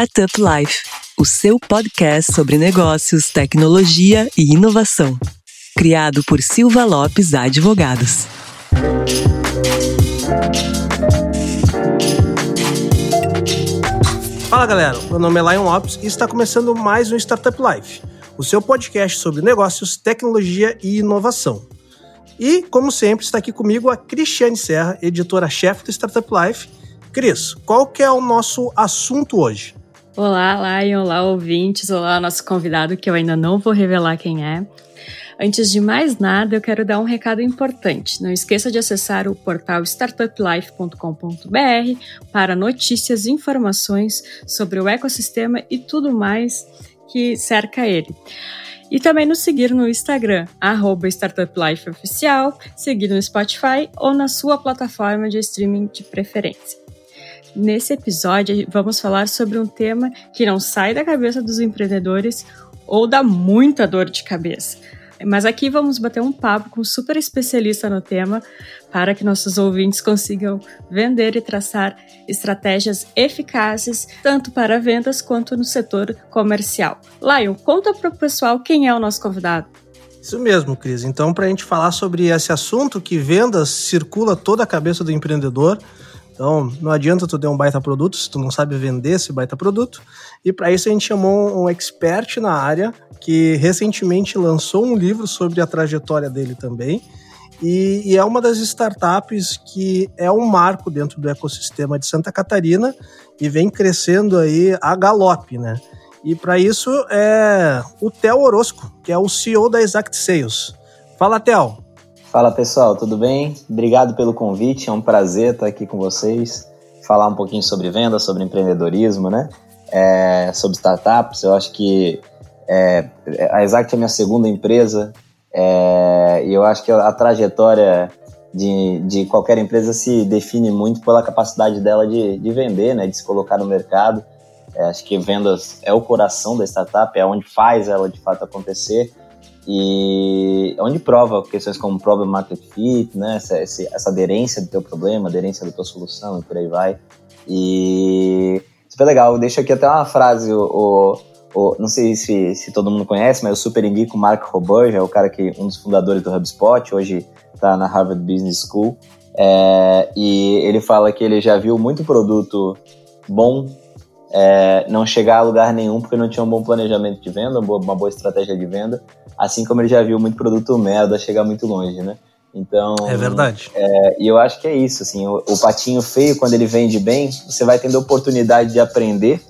Startup Life, o seu podcast sobre negócios, tecnologia e inovação. Criado por Silva Lopes Advogados. Fala galera, meu nome é Lion Lopes e está começando mais um Startup Life, o seu podcast sobre negócios, tecnologia e inovação. E, como sempre, está aqui comigo a Cristiane Serra, editora-chefe do Startup Life. Cris, qual que é o nosso assunto hoje? Olá, Lion, olá, ouvintes, olá, nosso convidado, que eu ainda não vou revelar quem é. Antes de mais nada, eu quero dar um recado importante. Não esqueça de acessar o portal startuplife.com.br para notícias e informações sobre o ecossistema e tudo mais que cerca ele. E também nos seguir no Instagram, StartupLifeOficial, seguir no Spotify ou na sua plataforma de streaming de preferência. Nesse episódio, vamos falar sobre um tema que não sai da cabeça dos empreendedores ou dá muita dor de cabeça mas aqui vamos bater um papo com um super especialista no tema para que nossos ouvintes consigam vender e traçar estratégias eficazes tanto para vendas quanto no setor comercial. Lion, conta para o pessoal quem é o nosso convidado. Isso mesmo, Cris. Então, para a gente falar sobre esse assunto que vendas circula toda a cabeça do empreendedor, então, não adianta tu ter um baita produto se tu não sabe vender esse baita produto. E para isso a gente chamou um expert na área que recentemente lançou um livro sobre a trajetória dele também. E, e, é uma das startups que é um marco dentro do ecossistema de Santa Catarina e vem crescendo aí a galope, né? E para isso é o Theo Orozco, que é o CEO da Exact Sales. Fala, Theo. Fala pessoal, tudo bem? Obrigado pelo convite, é um prazer estar aqui com vocês, falar um pouquinho sobre venda, sobre empreendedorismo, né? É, sobre startups. Eu acho que é, a Exact é minha segunda empresa é, e eu acho que a trajetória de, de qualquer empresa se define muito pela capacidade dela de, de vender, né? De se colocar no mercado. É, acho que vendas é o coração da startup, é onde faz ela de fato acontecer e onde prova questões como problem market fit, né, essa, essa aderência do teu problema, aderência da tua solução e por aí vai. E super legal, deixo aqui até uma frase, o, o não sei se, se todo mundo conhece, mas eu super indico o Mark Roberge, é o cara que um dos fundadores do HubSpot, hoje está na Harvard Business School, é, e ele fala que ele já viu muito produto bom é, não chegar a lugar nenhum porque não tinha um bom planejamento de venda, uma boa, uma boa estratégia de venda, assim como ele já viu muito produto merda chegar muito longe, né? Então. É verdade. É, e eu acho que é isso, assim, o, o, patinho feio, quando ele vende bem, você vai tendo a oportunidade de aprender,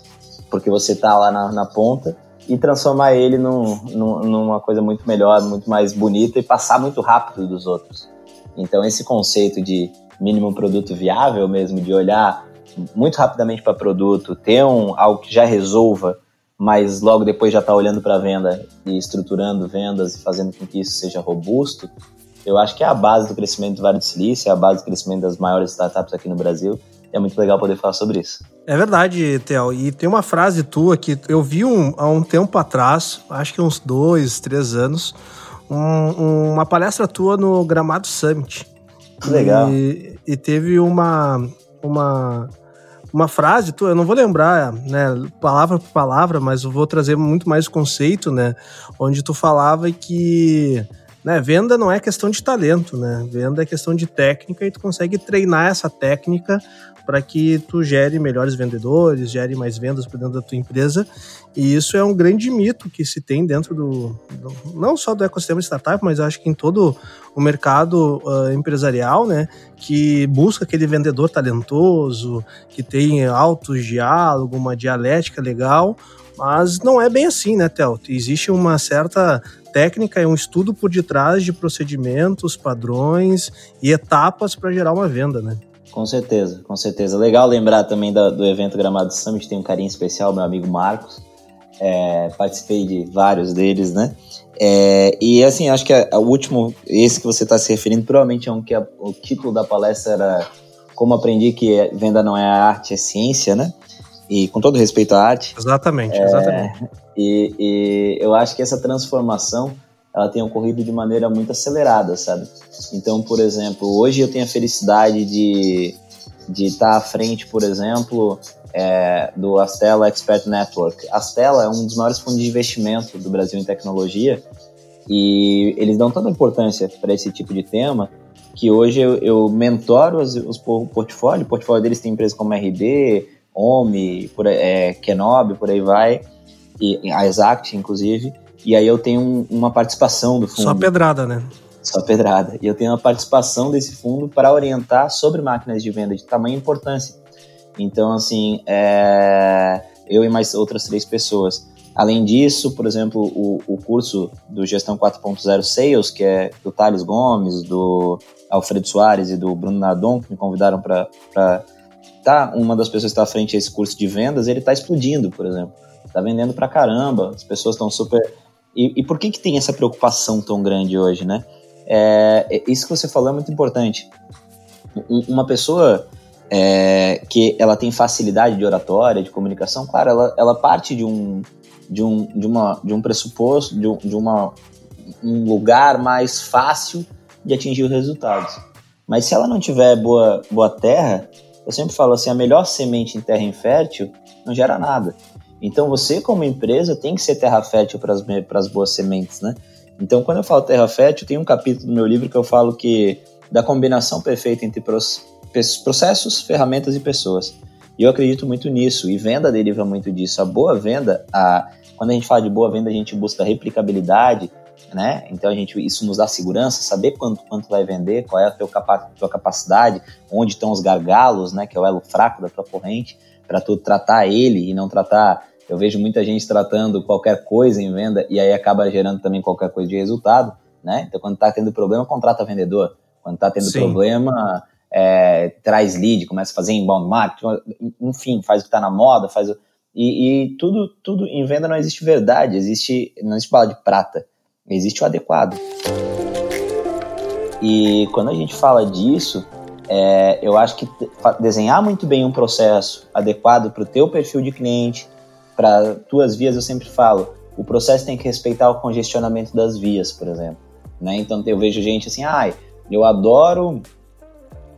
porque você tá lá na, na ponta, e transformar ele num, num, numa coisa muito melhor, muito mais bonita e passar muito rápido dos outros. Então, esse conceito de mínimo produto viável mesmo, de olhar muito rapidamente para produto, ter um, algo que já resolva, mas logo depois já está olhando para a venda e estruturando vendas e fazendo com que isso seja robusto, eu acho que é a base do crescimento do Vale do Silício, é a base do crescimento das maiores startups aqui no Brasil. E é muito legal poder falar sobre isso. É verdade, Theo. E tem uma frase tua que eu vi um, há um tempo atrás, acho que uns dois, três anos, um, uma palestra tua no Gramado Summit. Que legal. E, e teve uma, uma uma frase, eu não vou lembrar, né, palavra por palavra, mas eu vou trazer muito mais conceito, né, onde tu falava que né, venda não é questão de talento, né? Venda é questão de técnica e tu consegue treinar essa técnica para que tu gere melhores vendedores, gere mais vendas para dentro da tua empresa. E isso é um grande mito que se tem dentro do, do não só do ecossistema startup, mas acho que em todo o mercado uh, empresarial, né, que busca aquele vendedor talentoso, que tem altos diálogo, uma dialética legal, mas não é bem assim, né, Theo? Existe uma certa técnica, é um estudo por detrás de procedimentos, padrões e etapas para gerar uma venda, né? Com certeza, com certeza. Legal lembrar também do, do evento Gramado Summit, tem um carinho especial, meu amigo Marcos. É, participei de vários deles, né? É, e assim, acho que o último, esse que você está se referindo, provavelmente é um que a, o título da palestra era Como Aprendi que Venda não é arte, é ciência, né? E com todo respeito à arte. Exatamente, é, exatamente. E, e eu acho que essa transformação ela tem ocorrido de maneira muito acelerada, sabe? Então, por exemplo, hoje eu tenho a felicidade de de estar à frente, por exemplo, é, do Astela Expert Network. Astela é um dos maiores fundos de investimento do Brasil em tecnologia e eles dão tanta importância para esse tipo de tema que hoje eu, eu mentoro os, os portfólios. O portfólio deles tem empresas como RD, OMI, por, é, Kenobi, por aí vai, e a Exact, inclusive. E aí eu tenho um, uma participação do fundo. Só pedrada, né? Só pedrada. E eu tenho uma participação desse fundo para orientar sobre máquinas de venda de tamanha importância. Então, assim, é... eu e mais outras três pessoas. Além disso, por exemplo, o, o curso do Gestão 4.0 Sales, que é do Thales Gomes, do Alfredo Soares e do Bruno Nadon, que me convidaram para tá uma das pessoas que está à frente desse curso de vendas, ele está explodindo, por exemplo. Está vendendo para caramba, as pessoas estão super. E, e, por que, que tem essa preocupação tão grande hoje, né? É, é isso que você falou é muito importante. Uma pessoa é, que ela tem facilidade de oratória, de comunicação, claro, ela, ela parte de um, de um, de uma, de um pressuposto, de, um, de uma, um lugar mais fácil de atingir os resultados. Mas se ela não tiver boa, boa terra, eu sempre falo assim, a melhor semente em terra infértil não gera nada. Então você, como empresa, tem que ser terra fértil para as boas sementes, né? Então, quando eu falo terra fértil, tem um capítulo do meu livro que eu falo que da combinação perfeita entre processos, ferramentas e pessoas. E eu acredito muito nisso, e venda deriva muito disso. A boa venda, a, quando a gente fala de boa venda, a gente busca replicabilidade, né? Então a gente, isso nos dá segurança, saber quanto, quanto vai vender, qual é a tua, capa, tua capacidade, onde estão os gargalos, né? Que é o elo fraco da tua corrente, para tu tratar ele e não tratar. Eu vejo muita gente tratando qualquer coisa em venda e aí acaba gerando também qualquer coisa de resultado, né? Então quando tá tendo problema, contrata vendedor. Quando tá tendo Sim. problema, é, traz lead, começa a fazer inbound marketing, enfim, faz o que está na moda, faz o, e, e, tudo, tudo em venda não existe verdade, existe, não existe bala de prata, existe o adequado. E quando a gente fala disso, é, eu acho que desenhar muito bem um processo adequado para o teu perfil de cliente, para tuas vias, eu sempre falo, o processo tem que respeitar o congestionamento das vias, por exemplo. Né? Então eu vejo gente assim, ai, ah, eu adoro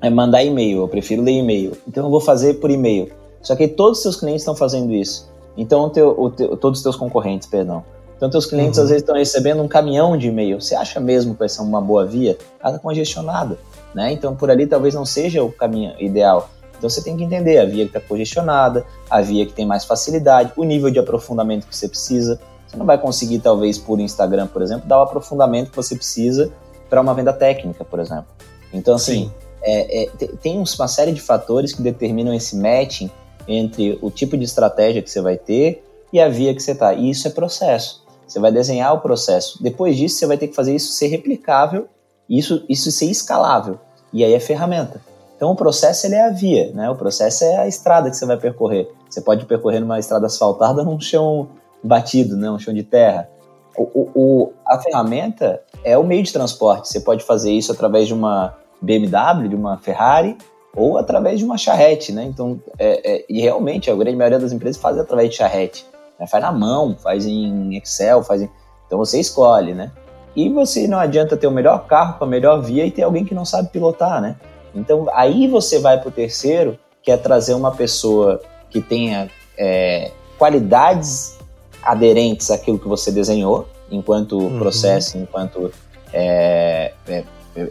é mandar e-mail, eu prefiro ler e-mail. Então eu vou fazer por e-mail. Só que todos os seus clientes estão fazendo isso. Então o teu, o teu, todos os teus concorrentes, perdão. Então teus clientes uhum. às vezes estão recebendo um caminhão de e-mail. Você acha mesmo que vai ser uma boa via? Ela está congestionada, né? Então por ali talvez não seja o caminho ideal. Então você tem que entender a via que está congestionada, a via que tem mais facilidade, o nível de aprofundamento que você precisa. Você não vai conseguir, talvez, por Instagram, por exemplo, dar o aprofundamento que você precisa para uma venda técnica, por exemplo. Então, assim, Sim é, é, tem uma série de fatores que determinam esse matching entre o tipo de estratégia que você vai ter e a via que você está. E isso é processo. Você vai desenhar o processo. Depois disso, você vai ter que fazer isso ser replicável, isso, isso ser escalável. E aí é ferramenta. Então o processo ele é a via, né? O processo é a estrada que você vai percorrer. Você pode percorrer numa estrada asfaltada num chão batido, né? um chão de terra. O, o, o, a ferramenta é o meio de transporte. Você pode fazer isso através de uma BMW, de uma Ferrari, ou através de uma charrete, né? Então, é, é, e realmente a grande maioria das empresas faz através de charrete. Né? Faz na mão, faz em Excel, faz em... Então você escolhe, né? E você não adianta ter o melhor carro com a melhor via e ter alguém que não sabe pilotar, né? Então aí você vai para o terceiro, que é trazer uma pessoa que tenha é, qualidades aderentes àquilo que você desenhou, enquanto uhum. processo, enquanto é, é,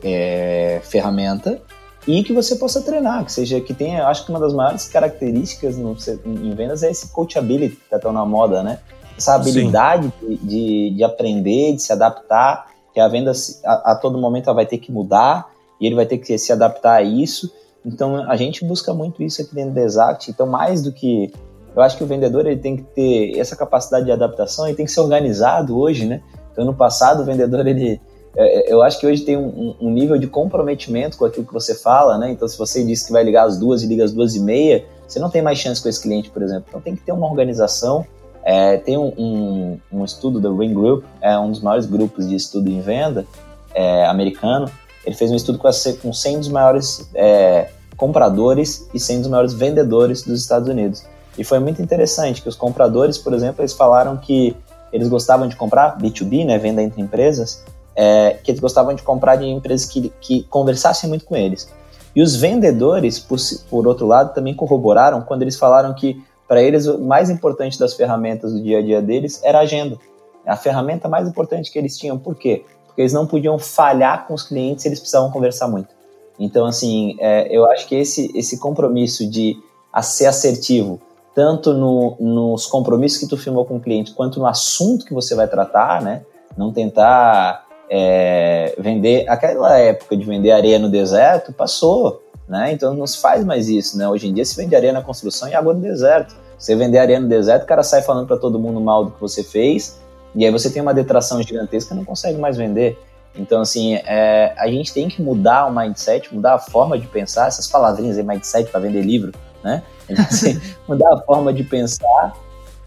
é, ferramenta e que você possa treinar, que seja que tenha, acho que uma das maiores características no, em vendas é esse coachability que está tão na moda, né? Essa habilidade de, de, de, aprender, de se adaptar, que a venda a, a, todo momento ela vai ter que mudar e ele vai ter que se adaptar a isso. Então a gente busca muito isso aqui dentro do Exact. Então mais do que eu acho que o vendedor ele tem que ter essa capacidade de adaptação e tem que ser organizado hoje, né? Então no passado o vendedor ele é, é, eu acho que hoje tem um, um, nível de comprometimento com aquilo que você fala, né? Então, se você disse que vai ligar às duas e liga às duas e meia, você não tem mais chance com esse cliente, por exemplo. Então, tem que ter uma organização. É, tem um, um, um, estudo do Ring Group, é um dos maiores grupos de estudo em venda é, americano. Ele fez um estudo com, com 100 dos maiores é, compradores e 100 dos maiores vendedores dos Estados Unidos. E foi muito interessante que os compradores, por exemplo, eles falaram que eles gostavam de comprar B2B, né, venda entre empresas, é, que eles gostavam de comprar de empresas que, que conversassem muito com eles. E os vendedores, por, por outro lado, também corroboraram quando eles falaram que para eles o mais importante das ferramentas do dia a dia deles era a agenda. A ferramenta mais importante que eles tinham. Por quê? Porque eles não podiam falhar com os clientes, eles precisavam conversar muito. Então, assim, é, eu acho que esse, esse compromisso de ser assertivo, tanto no, nos compromissos que tu firmou com o cliente, quanto no assunto que você vai tratar, né? Não tentar é, vender. Aquela época de vender areia no deserto passou, né? Então não se faz mais isso, né? Hoje em dia se vende areia na construção e água no deserto. Você vender areia no deserto, o cara sai falando para todo mundo mal do que você fez, e aí você tem uma detração gigantesca não consegue mais vender. Então, assim, é, a gente tem que mudar o mindset, mudar a forma de pensar, essas palavrinhas aí, mindset para vender livro, né? Então, assim, mudar a forma de pensar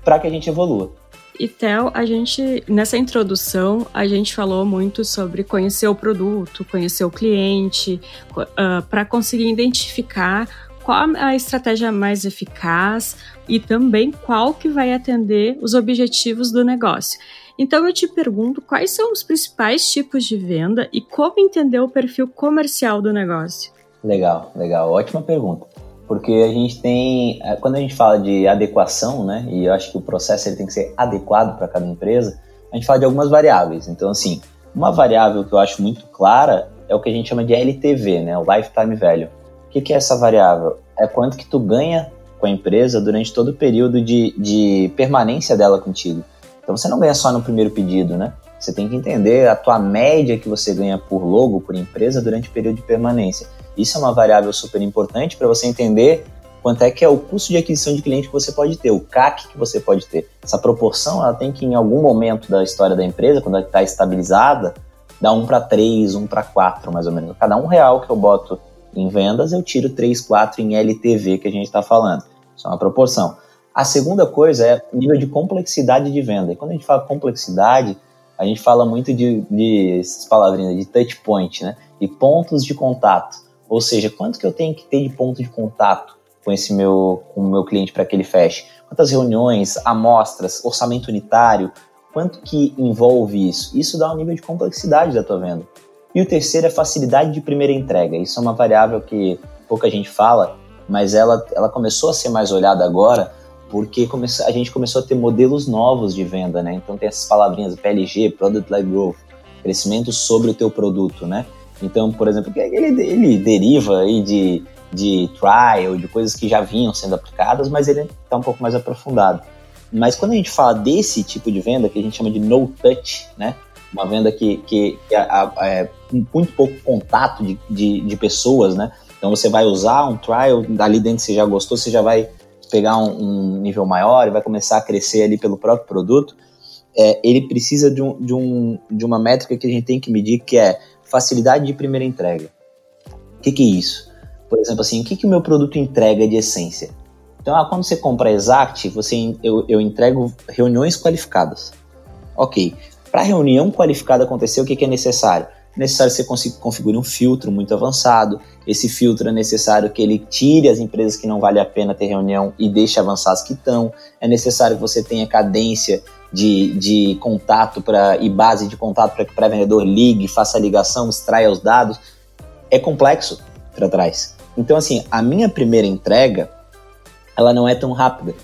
para que a gente evolua. E Theo, a gente nessa introdução a gente falou muito sobre conhecer o produto, conhecer o cliente, uh, ah, para conseguir identificar qual a estratégia mais eficaz e também qual que vai atender os objetivos do negócio. Então eu te pergunto quais são os principais tipos de venda e como entender o perfil comercial do negócio. Legal, legal, ótima pergunta porque a gente tem, é, quando a gente fala de adequação, né, e eu acho que o processo ele tem que ser adequado para cada empresa, a gente fala de algumas variáveis. Então, assim, uma variável que eu acho muito clara é o que a gente chama de LTV, né, o Lifetime Value. Que, que é essa variável? É quanto que tu ganha com a empresa durante todo o período de, de permanência dela contigo. Então, você não ganha só no primeiro pedido, né? Você tem que entender a tua média que você ganha por logo, por empresa, durante o período de permanência. Isso é uma variável super importante para você entender quanto é que é o custo de aquisição de cliente que você pode ter, o CAC que você pode ter. Essa proporção ela tem que, em algum momento da história da empresa, quando ela está estabilizada, dar um para três, um para quatro, mais ou menos. Cada um real que eu boto em vendas, eu tiro três, quatro em LTV que a gente está falando. Isso é uma proporção. A segunda coisa é o nível de complexidade de venda. E quando a gente fala complexidade, a gente fala muito de, de essas palavrinhas de touch point, né? De pontos de contato. Ou seja, quanto que eu tenho que ter de ponto de contato com esse meu, com o meu cliente para que ele feche? Quantas reuniões, amostras, orçamento unitário, quanto que envolve isso? Isso dá um nível de complexidade da tua venda. E o terceiro é facilidade de primeira entrega. Isso é uma variável que pouca gente fala, mas ela, ela começou a ser mais olhada agora porque a gente começou a ter modelos novos de venda, né? Então tem essas palavrinhas PLG, Product Led Growth, crescimento sobre o teu produto, né? Então, por exemplo, ele, ele deriva aí de, de trial, de coisas que já vinham sendo aplicadas, mas ele está um pouco mais aprofundado. Mas quando a gente fala desse tipo de venda, que a gente chama de no touch, né? Uma venda que, que, que é, é muito pouco contato de, de, de, pessoas, né? Então você vai usar um trial, dali dentro você já gostou, você já vai pegar um, um nível maior e vai começar a crescer ali pelo próprio produto. É, ele precisa de, um, de, um, de uma métrica que a gente tem que medir, que é facilidade de primeira entrega. O que, que é isso? Por exemplo, assim, o que, que o meu produto entrega de essência? Então, ah, quando você compra Exact, você, eu, eu entrego reuniões qualificadas. Ok. Para a reunião qualificada acontecer, o que, que é necessário? É necessário que você configure um filtro muito avançado. Esse filtro é necessário que ele tire as empresas que não vale a pena ter reunião e deixe avançar as que estão. É necessário que você tenha cadência de, de contato para e base de contato para que o pré-vendedor ligue, faça a ligação, extraia os dados. É complexo para trás. Então, assim, a minha primeira entrega, ela não é tão rápida,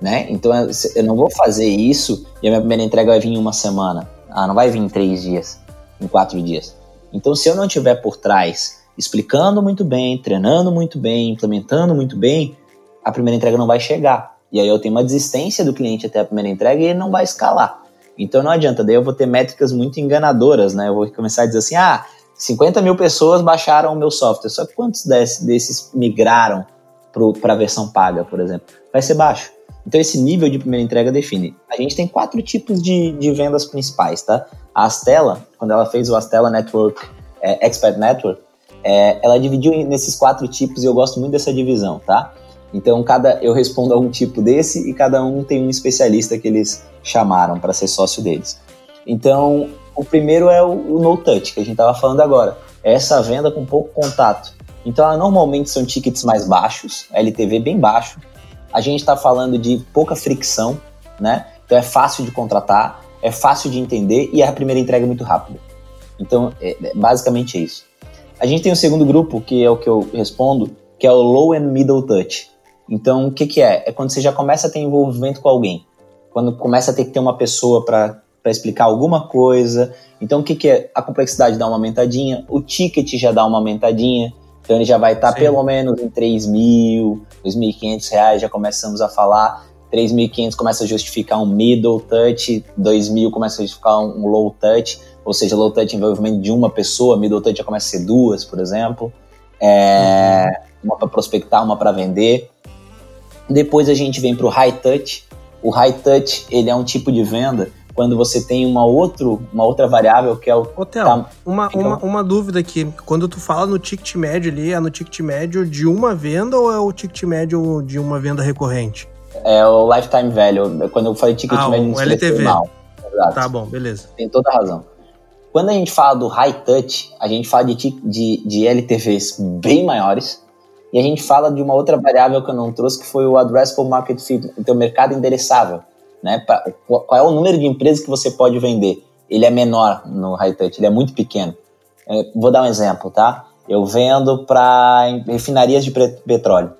né? Então, eu não vou fazer isso e a minha primeira entrega vai vir em uma semana. Ah, não vai vir em três dias, em quatro dias. Então, se eu não tiver por trás explicando muito bem, treinando muito bem, implementando muito bem, a primeira entrega não vai chegar. E aí eu tenho uma desistência do cliente até a primeira entrega e ele não vai escalar. Então não adianta, daí eu vou ter métricas muito enganadoras, né? Eu vou começar a dizer assim, ah, 50 mil pessoas baixaram o meu software, só que quantos desses, migraram para a versão paga, por exemplo? Vai ser baixo. Então esse nível de primeira entrega define. A gente tem quatro tipos de, de vendas principais, tá? A Astela, quando ela fez o Astela Network, é, Expert Network, é, ela dividiu nesses quatro tipos e eu gosto muito dessa divisão, tá? Então, cada eu respondo a um tipo desse e cada um tem um especialista que eles chamaram para ser sócio deles. Então, o primeiro é o, o no touch que a gente estava falando agora. É essa venda com pouco contato. Então, ela, normalmente são tickets mais baixos, LTV bem baixo. A gente está falando de pouca fricção, né? Então é fácil de contratar, é fácil de entender e a primeira entrega é muito rápida. Então, é, é basicamente é isso. A gente tem o segundo grupo, que é o que eu respondo, que é o low and middle touch. Então, o que, que é? É quando você já começa a ter envolvimento com alguém. Quando começa a ter que ter uma pessoa para explicar alguma coisa. Então, o que, que é? A complexidade dá uma aumentadinha, o ticket já dá uma aumentadinha. Então, ele já vai estar tá pelo menos em 3 mil, 2.500 reais, já começamos a falar. 3.500 começa a justificar um middle touch, 2.000 começa a justificar um low touch, ou seja, low touch envolvimento de uma pessoa, middle touch já começa a ser duas, por exemplo. É, uhum. Uma para prospectar, uma para vender. Depois a gente vem para o high touch. O high touch ele é um tipo de venda quando você tem uma, outro, uma outra variável que é o. Hotel, tá, uma, uma, uma dúvida aqui. Quando tu fala no ticket médio ali, é no ticket médio de uma venda ou é o ticket médio de uma venda recorrente? É o lifetime value. Quando eu falei ticket ah, médio, o LTV. Mal. Exato. Tá bom, beleza. Tem toda a razão. Quando a gente fala do high touch, a gente fala de, de, de LTVs bem maiores e a gente fala de uma outra variável que eu não trouxe, que foi o addressable market fit, então mercado endereçável. Né? Qual é o número de empresas que você pode vender? Ele é menor no high touch, ele é muito pequeno. É, vou dar um exemplo, tá? Eu vendo para refinarias de petróleo,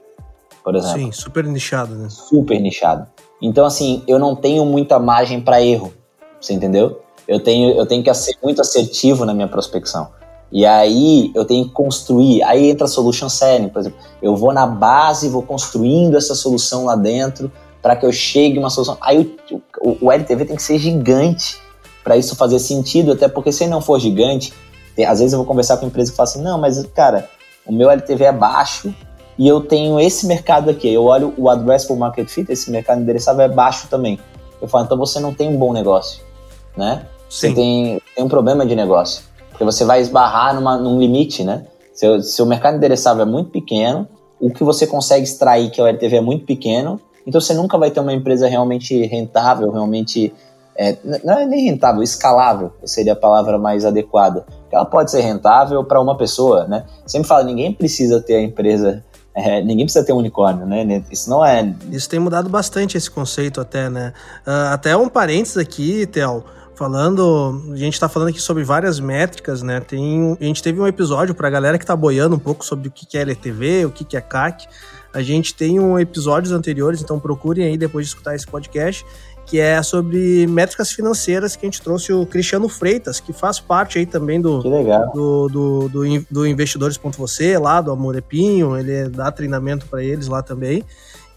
por exemplo. Sim, super nichado, né? Super nichado. Então, assim, eu não tenho muita margem para erro, você entendeu? Eu tenho, eu tenho que ser muito assertivo na minha prospecção. E aí eu tenho que construir. Aí entra a solution selling, por exemplo. Eu vou na base, vou construindo essa solução lá dentro para que eu chegue uma solução. Aí o, o, o LTV tem que ser gigante para isso fazer sentido, até porque se ele não for gigante, tem, às vezes eu vou conversar com a empresa que fala assim: não, mas cara, o meu LTV é baixo e eu tenho esse mercado aqui. Eu olho o addressable market fit, esse mercado endereçável é baixo também. Eu falo, então você não tem um bom negócio, né? Sim. Você tem, tem um problema de negócio. Porque você vai esbarrar numa, num limite, né? Se, se o mercado endereçável é muito pequeno, o que você consegue extrair, que é o LTV, é muito pequeno, então você nunca vai ter uma empresa realmente rentável, realmente. É, não é nem rentável, escalável seria a palavra mais adequada. Ela pode ser rentável para uma pessoa, né? Sempre fala, ninguém precisa ter a empresa é, ninguém precisa ter um unicórnio, né? Isso não é. Isso tem mudado bastante esse conceito, até, né? Uh, até um parênteses aqui, Theo falando, a gente está falando aqui sobre várias métricas, né? Tem, a gente teve um episódio para a galera que está boiando um pouco sobre o que é LTV, o que é CAC. A gente tem um episódios anteriores, então procurem aí depois de escutar esse podcast, que é sobre métricas financeiras que a gente trouxe o Cristiano Freitas, que faz parte aí também do do, do, do, do investidores.você, lá do Amorepinho, ele dá treinamento para eles lá também.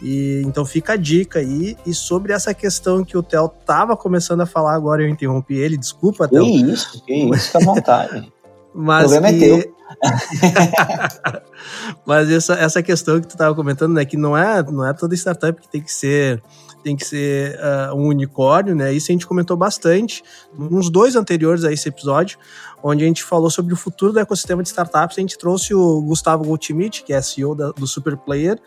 E, então fica a dica aí. E sobre essa questão que o Theo tava começando a falar, agora eu interrompi ele, desculpa, Theo. Que isso, que isso, fica à vontade. Mas o problema é que... é teu. Mas essa, essa questão que tu tava comentando, né, que não é, não é toda startup que tem que ser tem que ser uh, um unicórnio, né? Isso a gente comentou bastante nos dois anteriores a esse episódio, onde a gente falou sobre o futuro do ecossistema de startups. A gente trouxe o Gustavo Goldschmidt, que é CEO da, do Super Player,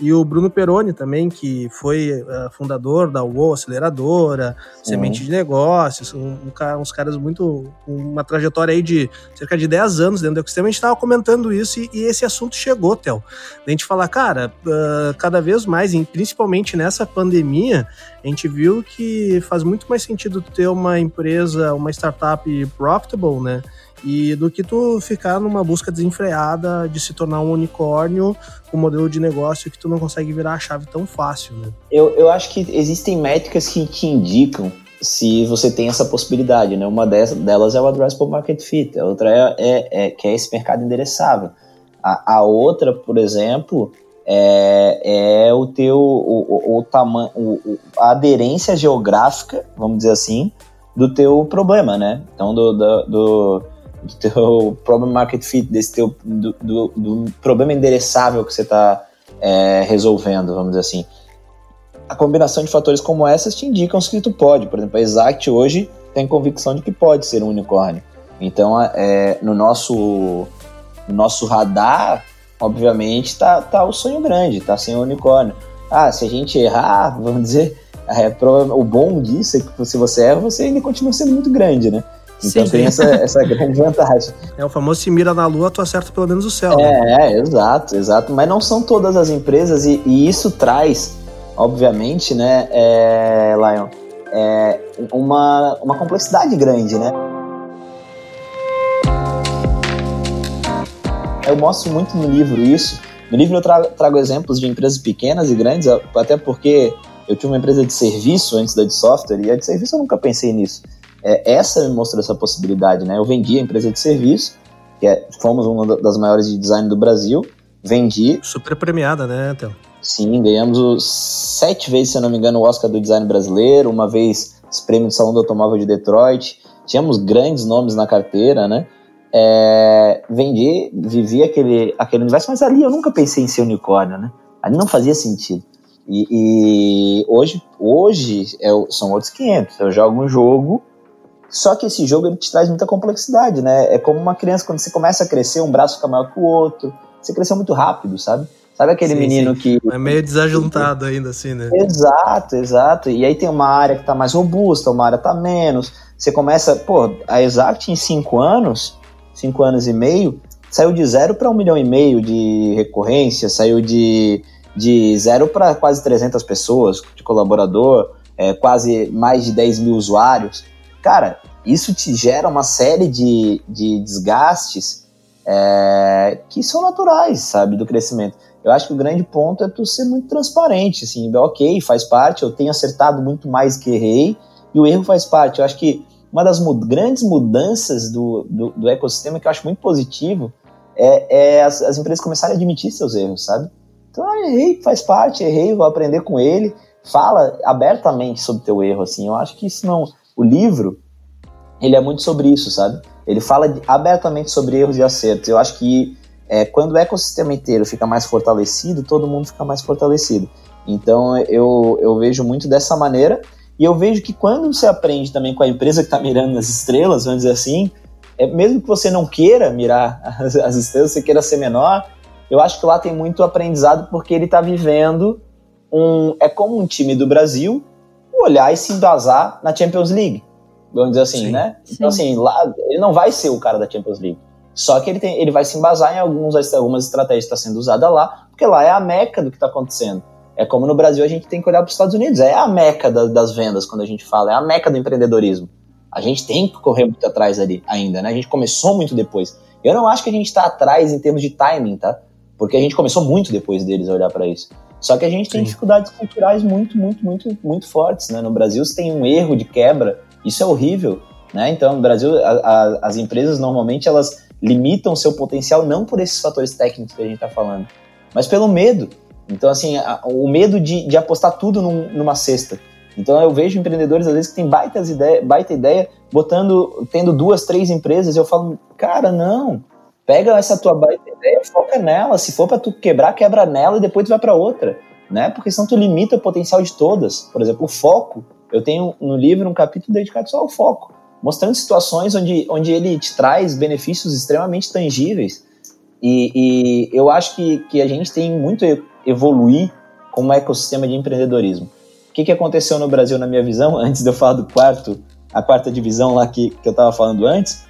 e o Bruno Peroni também, que foi uh, fundador da UOL Aceleradora, Sim. Semente de Negócios, um, um, uns caras muito. uma trajetória aí de cerca de 10 anos dentro do ecossistema. A gente estava comentando isso e, e, esse assunto chegou, Theo. A gente falar, cara, uh, cada vez mais, principalmente nessa pandemia, a gente viu que faz muito mais sentido ter uma empresa, uma startup profitable, né? E do que tu ficar numa busca desenfreada de se tornar um unicórnio um modelo de negócio que tu não consegue virar a chave tão fácil, né? Eu, eu acho que existem métricas que te indicam se você tem essa possibilidade, né? Uma delas é o addressable market fit, a outra é, é, é que é esse mercado endereçável. A, a outra, por exemplo, é, é o teu o, o, o tamanho, a aderência geográfica, vamos dizer assim, do teu problema, né? Então do, do, do do teu problem market fit, desse teu do, do, do problema endereçável que você está é, resolvendo, vamos dizer assim. A combinação de fatores como essas te indicam se tu pode. Por exemplo, a Exact hoje tem convicção de que pode ser um unicórnio. Então, é, no nosso no nosso radar, obviamente, tá, tá o sonho grande, tá sem o unicórnio. Ah, se a gente errar, vamos dizer, é, o bom disso é que se você erra, você ainda continua sendo muito grande, né? Então Sim. tem essa, essa grande vantagem. É o famoso se mira na lua, tu acerta pelo menos o céu. É, né? é, exato, exato. Mas não são todas as empresas e, e isso traz, obviamente, né, é, Lion, é, uma, uma complexidade grande, né? eu mostro muito no livro isso. No livro eu trago, trago exemplos de empresas pequenas e grandes, até porque eu tinha uma empresa de serviço antes da de software, e a de serviço eu nunca pensei nisso. É, essa me mostrou essa possibilidade, né? Eu vendi a empresa de serviço, que é, fomos uma das maiores de design do Brasil, vendi. Super premiada, né, Theo? Sim, ganhamos sete vezes, se eu não me engano, o Oscar do Design Brasileiro, uma vez esse prêmio do Salão do Automóvel de Detroit. Tínhamos grandes nomes na carteira, né? É, vendi, vivi aquele, aquele universo, mas ali eu nunca pensei em ser unicórnio, né? Ali não fazia sentido. E, e hoje, hoje é, são outros 500. Eu jogo um jogo, só que esse jogo ele te traz muita complexidade, né? É como uma criança, quando você começa a crescer, um braço fica maior que o outro. Você cresceu muito rápido, sabe? Sabe aquele sim, menino sim. que. É meio desajuntado ainda, assim, né? Exato, exato. E aí tem uma área que tá mais robusta, uma área tá menos. Você começa, pô, a Exact em cinco anos, cinco anos e meio, saiu de zero para um milhão e meio de recorrência, saiu de, de zero para quase 300 pessoas de colaborador, é, quase mais de 10 mil usuários. Cara, isso te gera uma série de, de desgastes é, que são naturais, sabe, do crescimento. Eu acho que o grande ponto é tu ser muito transparente, assim, ok, faz parte, eu tenho acertado muito mais que errei, e o erro faz parte. Eu acho que uma das mud grandes mudanças do, do, do, ecossistema que eu acho muito positivo é, é as, as, empresas começarem a admitir seus erros, sabe? Então, ah, errei, faz parte, errei, vou aprender com ele. Fala abertamente sobre teu erro, assim. Eu acho que isso não... O livro, ele é muito sobre isso, sabe? Ele fala abertamente sobre erros e acertos. Eu acho que é, quando o ecossistema inteiro fica mais fortalecido, todo mundo fica mais fortalecido. Então eu, eu vejo muito dessa maneira. E eu vejo que quando você aprende também com a empresa que está mirando nas estrelas, vamos dizer assim, é, mesmo que você não queira mirar as, as, estrelas, você queira ser menor, eu acho que lá tem muito aprendizado porque ele está vivendo um. É como um time do Brasil olhar e se embasar na Champions League. Vamos dizer assim, sim, né? Sim. Então, assim, lá ele não vai ser o cara da Champions League. Só que ele, tem, ele vai se embasar em alguns, algumas estratégias que estão sendo usadas lá, porque lá é a meca do que está acontecendo. É como no Brasil a gente tem que olhar para os Estados Unidos, é a meca da, das vendas quando a gente fala, é a meca do empreendedorismo. A gente tem que correr muito atrás ali ainda, né? A gente começou muito depois. Eu não acho que a gente está atrás em termos de timing, tá? Porque a gente começou muito depois deles a olhar para isso. Só que a gente tem Sim. dificuldades culturais muito, muito, muito, muito fortes, né? No Brasil, se tem um erro de quebra, isso é horrível, né? Então, no Brasil, a, a, as empresas normalmente elas limitam seu potencial não por esses fatores técnicos que a gente está falando, mas pelo medo. Então, assim, a, o medo de, de apostar tudo num, numa cesta. Então, eu vejo empreendedores, às vezes, que têm baita ideia, baita ideia, botando, tendo duas, três empresas, e eu falo, cara, não, pega essa tua baita ideia, foca nela, se for para tu quebrar, quebra nela e depois tu vai para outra, né? Porque senão tu limita o potencial de todas. Por exemplo, o foco. Eu tenho no livro um capítulo dedicado só ao foco mostrando situações onde, onde ele te traz benefícios extremamente tangíveis. E, e eu acho que, que a gente tem muito evoluir como ecossistema de empreendedorismo. O que, que aconteceu no Brasil, na minha visão, antes de eu falar do quarto, a quarta divisão lá que, que eu estava falando antes,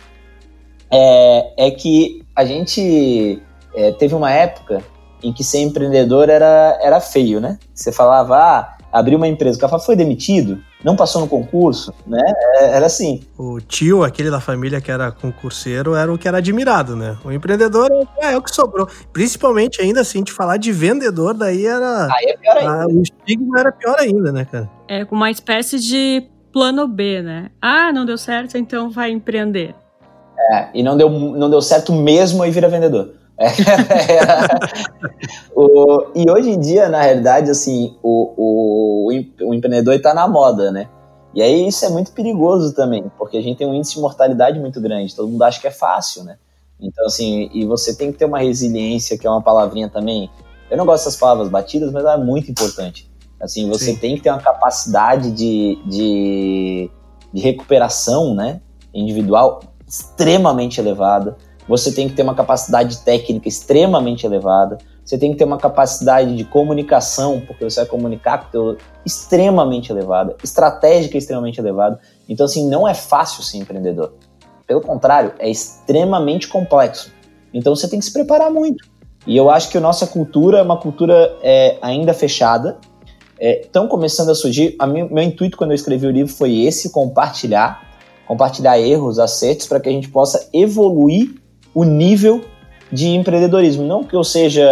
é, é que a gente é, teve uma época em que ser empreendedor era, era feio, né? Você falava, ah, abrir uma empresa, o cara foi demitido, não passou no concurso, né? É, era assim. O tio, aquele da família que era concurseiro, era o que era admirado, né? O empreendedor é, é o que sobrou. Principalmente ainda assim, de falar de vendedor, daí era. Aí é pior ainda. A, o estigma era pior ainda, né, cara? É, com uma espécie de plano B, né? Ah, não deu certo, então vai empreender. É, e não deu, não deu certo mesmo e vira vendedor. É, o, e hoje em dia, na realidade, assim, o, o, o empreendedor está na moda, né? E aí isso é muito perigoso também, porque a gente tem um índice de mortalidade muito grande, todo mundo acha que é fácil, né? Então, assim, e você tem que ter uma resiliência, que é uma palavrinha também. Eu não gosto dessas palavras batidas, mas ela é muito importante. Assim, você Sim. tem que ter uma capacidade de, de, de recuperação, né? Individual extremamente elevada você tem que ter uma capacidade técnica extremamente elevada, você tem que ter uma capacidade de comunicação, porque você vai comunicar com o teu extremamente elevada, estratégica extremamente elevada. Então, assim, não é fácil ser empreendedor. Pelo contrário, é extremamente complexo. Então, você tem que se preparar muito. E eu acho que a nossa cultura é uma cultura é, ainda fechada. Estão é, começando a surgir. A meu, meu intuito quando eu escrevi o livro foi esse: compartilhar, compartilhar erros, acertos, para que a gente possa evoluir o nível de empreendedorismo. Não que eu seja.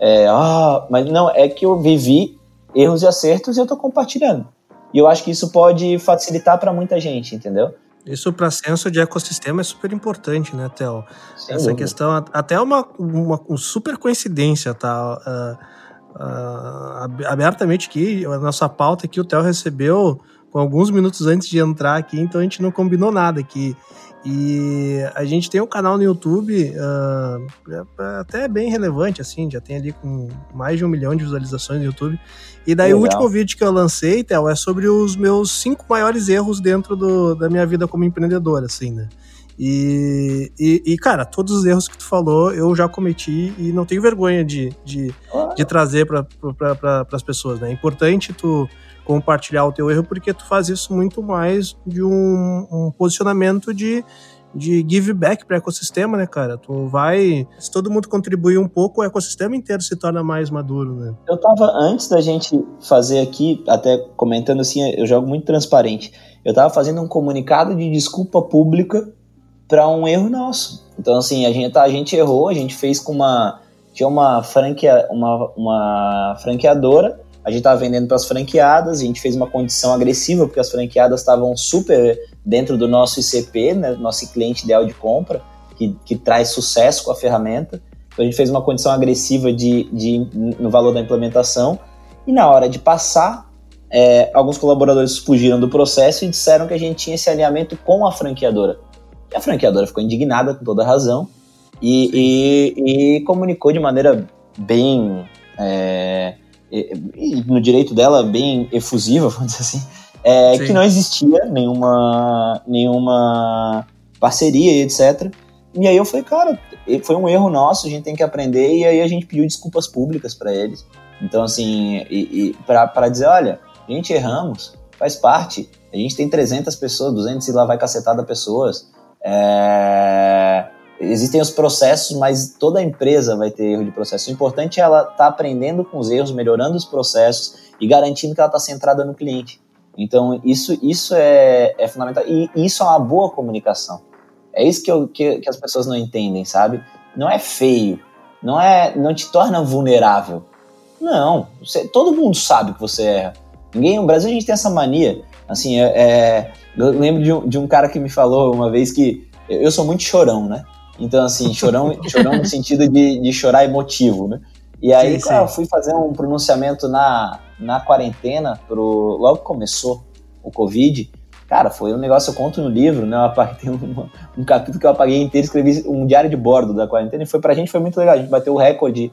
É, ah, mas não, é que eu vivi erros e acertos e eu estou compartilhando. E eu acho que isso pode facilitar para muita gente, entendeu? Isso para senso de ecossistema é super importante, né, Theo? Sem Essa dúvida. questão, até uma, uma, uma, super coincidência, tá? Uh, uh, abertamente aqui, a nossa pauta aqui, o Theo recebeu com alguns minutos antes de entrar aqui, então a gente não combinou nada aqui. E a gente tem um canal no YouTube, uh, até bem relevante, assim, já tem ali com mais de um milhão de visualizações no YouTube. E daí Legal. o último vídeo que eu lancei, Théo, é sobre os meus cinco maiores erros dentro do, da minha vida como empreendedor, assim, né? E, e, e, cara, todos os erros que tu falou eu já cometi e não tenho vergonha de, de, de trazer para pra, as pessoas, né? É importante tu compartilhar o teu erro, porque tu faz isso muito mais de um, um posicionamento de, de give back para o ecossistema, né, cara? Tu vai. Se todo mundo contribuir um pouco, o ecossistema inteiro se torna mais maduro, né? Eu tava, antes da gente fazer aqui, até comentando assim, eu jogo muito transparente. Eu tava fazendo um comunicado de desculpa pública para um erro nosso. Então, assim, a gente, tá, a gente errou, a gente fez com uma. Tinha uma, franquia, uma, uma franqueadora a gente estava vendendo para as franqueadas, a gente fez uma condição agressiva, porque as franqueadas estavam super dentro do nosso ICP, né, nosso cliente ideal de compra, que, que traz sucesso com a ferramenta. Então a gente fez uma condição agressiva de, de, no valor da implementação, e na hora de passar, é, alguns colaboradores fugiram do processo e disseram que a gente tinha esse alinhamento com a franqueadora. E a franqueadora ficou indignada, com toda razão, e, e, e comunicou de maneira bem. É, e, no direito dela bem efusiva, vamos dizer assim, é, que não existia nenhuma, nenhuma parceria e etc. E aí eu falei, cara, foi um erro nosso, a gente tem que aprender, e aí a gente pediu desculpas públicas para eles. Então, assim, e, e para dizer, olha, a gente erramos, faz parte, a gente tem 300 pessoas, 200 e lá vai cacetada pessoas. É existem os processos, mas toda empresa vai ter erro de processo. O importante é ela estar tá aprendendo com os erros, melhorando os processos e garantindo que ela está centrada no cliente. Então, isso, isso é, é fundamental. E isso é uma boa comunicação. É isso que, eu, que, que as pessoas não entendem, sabe? Não é feio, não é não te torna vulnerável. Não, você, todo mundo sabe que você erra. Ninguém no Brasil a gente tem essa mania. Assim, é, é eu lembro de um, de um cara que me falou uma vez que eu sou muito chorão, né? Então, assim, chorão, chorão no sentido de, de chorar emotivo, né? E aí, sim, sim. eu fui fazer um pronunciamento na, na quarentena, pro, logo que começou o Covid. Cara, foi um negócio, eu conto no livro, né? Apaguei, tem um, um capítulo que eu apaguei inteiro, escrevi um diário de bordo da quarentena, e foi pra gente, foi muito legal. A gente bateu o recorde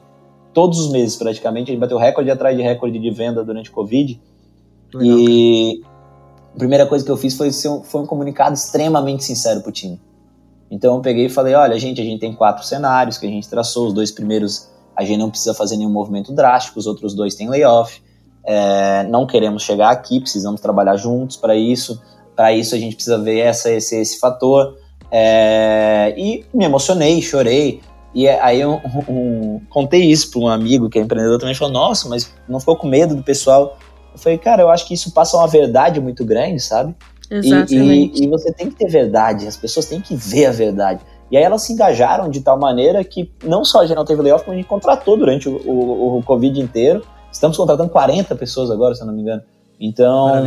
todos os meses, praticamente. A gente bateu recorde atrás de recorde de venda durante o Covid. Legal. E a primeira coisa que eu fiz foi, um, foi um comunicado extremamente sincero pro time. Então eu peguei e falei, olha, gente, a gente tem quatro cenários que a gente traçou, os dois primeiros a gente não precisa fazer nenhum movimento drástico, os outros dois têm layoff, é, não queremos chegar aqui, precisamos trabalhar juntos para isso, para isso a gente precisa ver essa, esse, esse fator, é, e me emocionei, chorei, e aí eu um, contei isso para um amigo que é empreendedor também, falou, nossa, mas não ficou com medo do pessoal? Eu falei, cara, eu acho que isso passa uma verdade muito grande, sabe? Exatamente. E, e, e, você tem que ter verdade, as pessoas têm que ver a verdade. E aí elas se engajaram de tal maneira que não só a gente não teve layoff, como a gente contratou durante o, o, o Covid inteiro. Estamos contratando 40 pessoas agora, se eu não me engano. Então,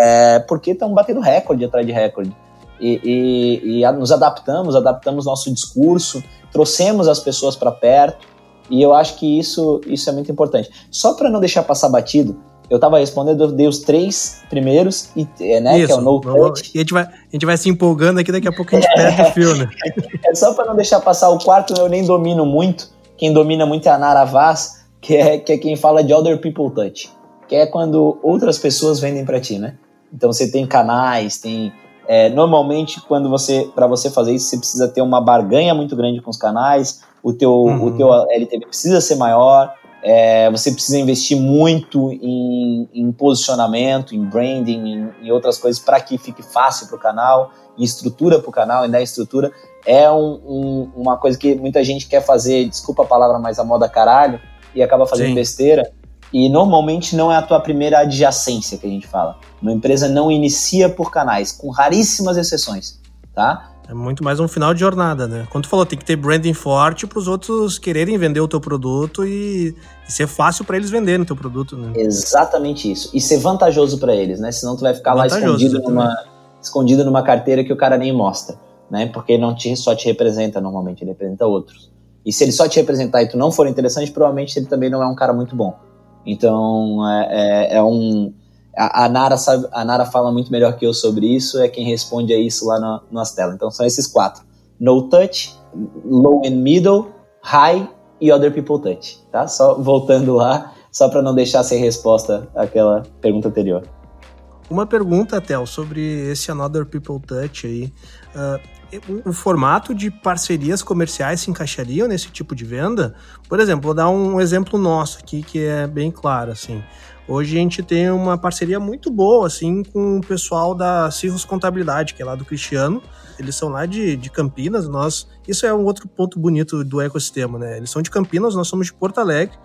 é, porque estamos batendo recorde atrás de recorde. E, e, e, nos adaptamos, adaptamos nosso discurso, trouxemos as pessoas para perto. E eu acho que isso, isso é muito importante. Só para não deixar passar batido, eu tava respondendo, eu dei os três primeiros, e, é, né? Isso, que é o no touch. E a gente, vai, a gente vai se empolgando aqui, daqui a pouco a gente perde o fio, né? É só para não deixar passar o quarto, eu nem domino muito. Quem domina muito é a Nara Vaz, que é, que é quem fala de Other People Touch, que é quando outras pessoas vendem para ti, né? Então você tem canais, tem. É, normalmente, quando você, para você fazer isso, você precisa ter uma barganha muito grande com os canais, o teu, uhum. o teu LTV precisa ser maior, é, você precisa investir muito em, em posicionamento, em branding, em, em outras coisas para que fique fácil para o canal, em estrutura para o canal, e dar estrutura. É um, um, uma coisa que muita gente quer fazer, desculpa a palavra, mas a moda caralho, e acaba fazendo Sim. besteira. E normalmente não é a tua primeira adjacência que a gente fala. Uma empresa não inicia por canais, com raríssimas exceções, tá? É muito mais um final de jornada, né? Quando tu falou, tem que ter branding forte para os outros quererem vender o teu produto e, e ser fácil para eles venderem o teu produto, né? Exatamente isso. E ser vantajoso para eles, né? Senão tu vai ficar vantajoso, lá escondido numa, escondido numa carteira que o cara nem mostra, né? Porque não te, só te representa normalmente, ele representa outros. E se ele só te representar e tu não for interessante, provavelmente ele também não é um cara muito bom. Então, é, é, é um a, Nara sabe, a Nara fala muito melhor que eu sobre isso, é quem responde a isso lá no, nas telas. Então são esses quatro: No Touch, Low and Middle, High e Other People Touch. Tá? Só voltando lá, só para não deixar sem resposta aquela pergunta anterior. Uma pergunta, Tel, sobre esse Another People Touch aí. Uh, o formato de parcerias comerciais se encaixariam nesse tipo de venda? Por exemplo, vou dar um exemplo nosso aqui que é bem claro, assim. Hoje a gente tem uma parceria muito boa, assim, com o pessoal da Cirrus Contabilidade, que é lá do Cristiano. Eles são lá de, de Campinas, nós... Isso é um outro ponto bonito do ecossistema, né? Eles são de Campinas, nós somos de Porto Alegre.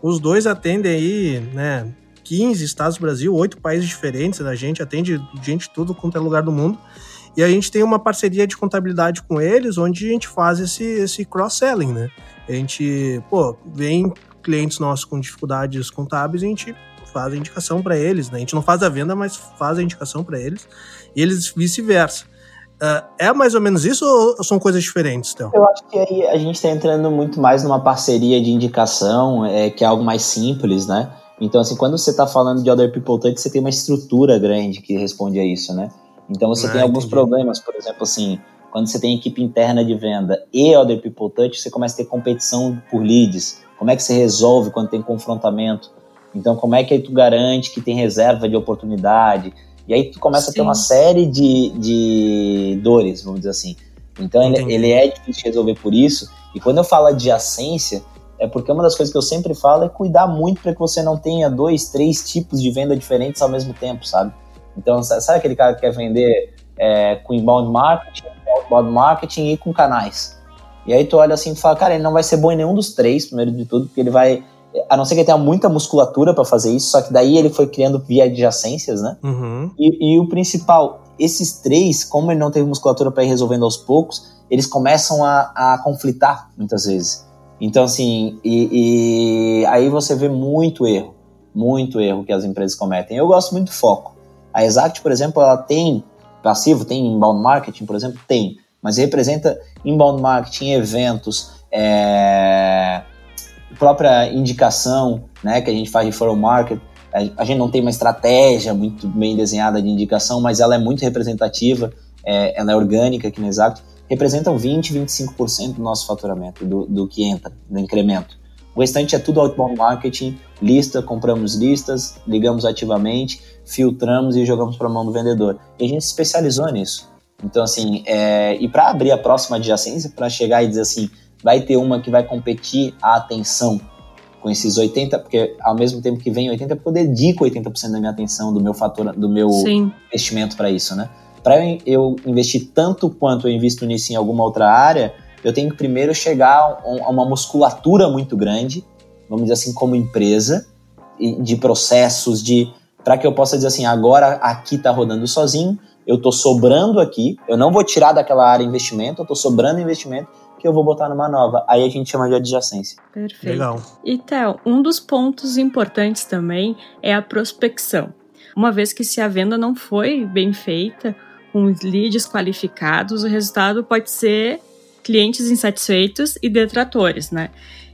Os dois atendem aí, né, 15 estados do Brasil, oito países diferentes, a gente atende gente de tudo quanto é lugar do mundo. E a gente tem uma parceria de contabilidade com eles, onde a gente faz esse, esse cross-selling, né? A gente, pô, vem clientes nossos com dificuldades contábeis, a gente faz a indicação para eles, né? A gente não faz a venda, mas faz a indicação para eles, e eles vice-versa. Uh, é mais ou menos isso ou são coisas diferentes, Théo? Eu acho que aí a gente está entrando muito mais numa parceria de indicação, é, que é algo mais simples, né? Então, assim, quando você está falando de Other People Touch, você tem uma estrutura grande que responde a isso, né? Então, você ah, tem alguns entendi. problemas, por exemplo, assim, quando você tem equipe interna de venda e Other People Touch, você começa a ter competição por leads. Como é que você resolve quando tem confrontamento? Então, como é que tu garante que tem reserva de oportunidade? E aí tu começa Sim. a ter uma série de, de dores, vamos dizer assim. Então, ele, ele, é difícil de resolver por isso. E quando eu falo adjacência, é porque uma das coisas que eu sempre falo é cuidar muito para que você não tenha dois, três tipos de venda diferentes ao mesmo tempo, sabe? Então, sabe aquele cara que quer vender é, com inbound marketing, outbound marketing e com canais? E aí tu olha assim e fala, cara, ele não vai ser bom em nenhum dos três, primeiro de tudo, porque ele vai a não ser que ele tenha muita musculatura para fazer isso, só que daí ele foi criando via adjacências, né? Uhum. E, e, o principal, esses três, como ele não teve musculatura para ir resolvendo aos poucos, eles começam a, a conflitar muitas vezes. Então, assim, e, e, aí você vê muito erro, muito erro que as empresas cometem. Eu gosto muito do foco. A Exact, por exemplo, ela tem passivo, tem inbound marketing, por exemplo, tem, mas representa inbound marketing, eventos, é, própria indicação né, que a gente faz de forum market, a gente não tem uma estratégia muito bem desenhada de indicação, mas ela é muito representativa, é, ela é orgânica aqui no Exact, representam 20, 25% do nosso faturamento, do, do que entra, do incremento. O restante é tudo outbound marketing, lista, compramos listas, ligamos ativamente, filtramos e jogamos para a mão do vendedor. E a gente se especializou nisso. Então, assim, é, e para abrir a próxima adjacência, para chegar e dizer assim, vai ter uma que vai competir a atenção com esses 80, porque ao mesmo tempo que vem 80, porque eu dedico 80% da minha atenção, do meu fator, do meu Sim. investimento para isso, né? Para eu investir tanto quanto eu invisto nisso em alguma outra área, eu tenho que primeiro chegar a uma musculatura muito grande, vamos dizer assim, como empresa, de processos, de para que eu possa dizer assim, agora aqui está rodando sozinho, eu estou sobrando aqui, eu não vou tirar daquela área investimento, eu estou sobrando investimento, que eu vou botar numa nova. Aí a gente chama de adjacência. Perfeito. Legal. E, Theo, um dos pontos importantes também é a prospecção. Uma vez que se a venda não foi bem feita, com leads qualificados, o resultado pode ser clientes insatisfeitos e detratores, né?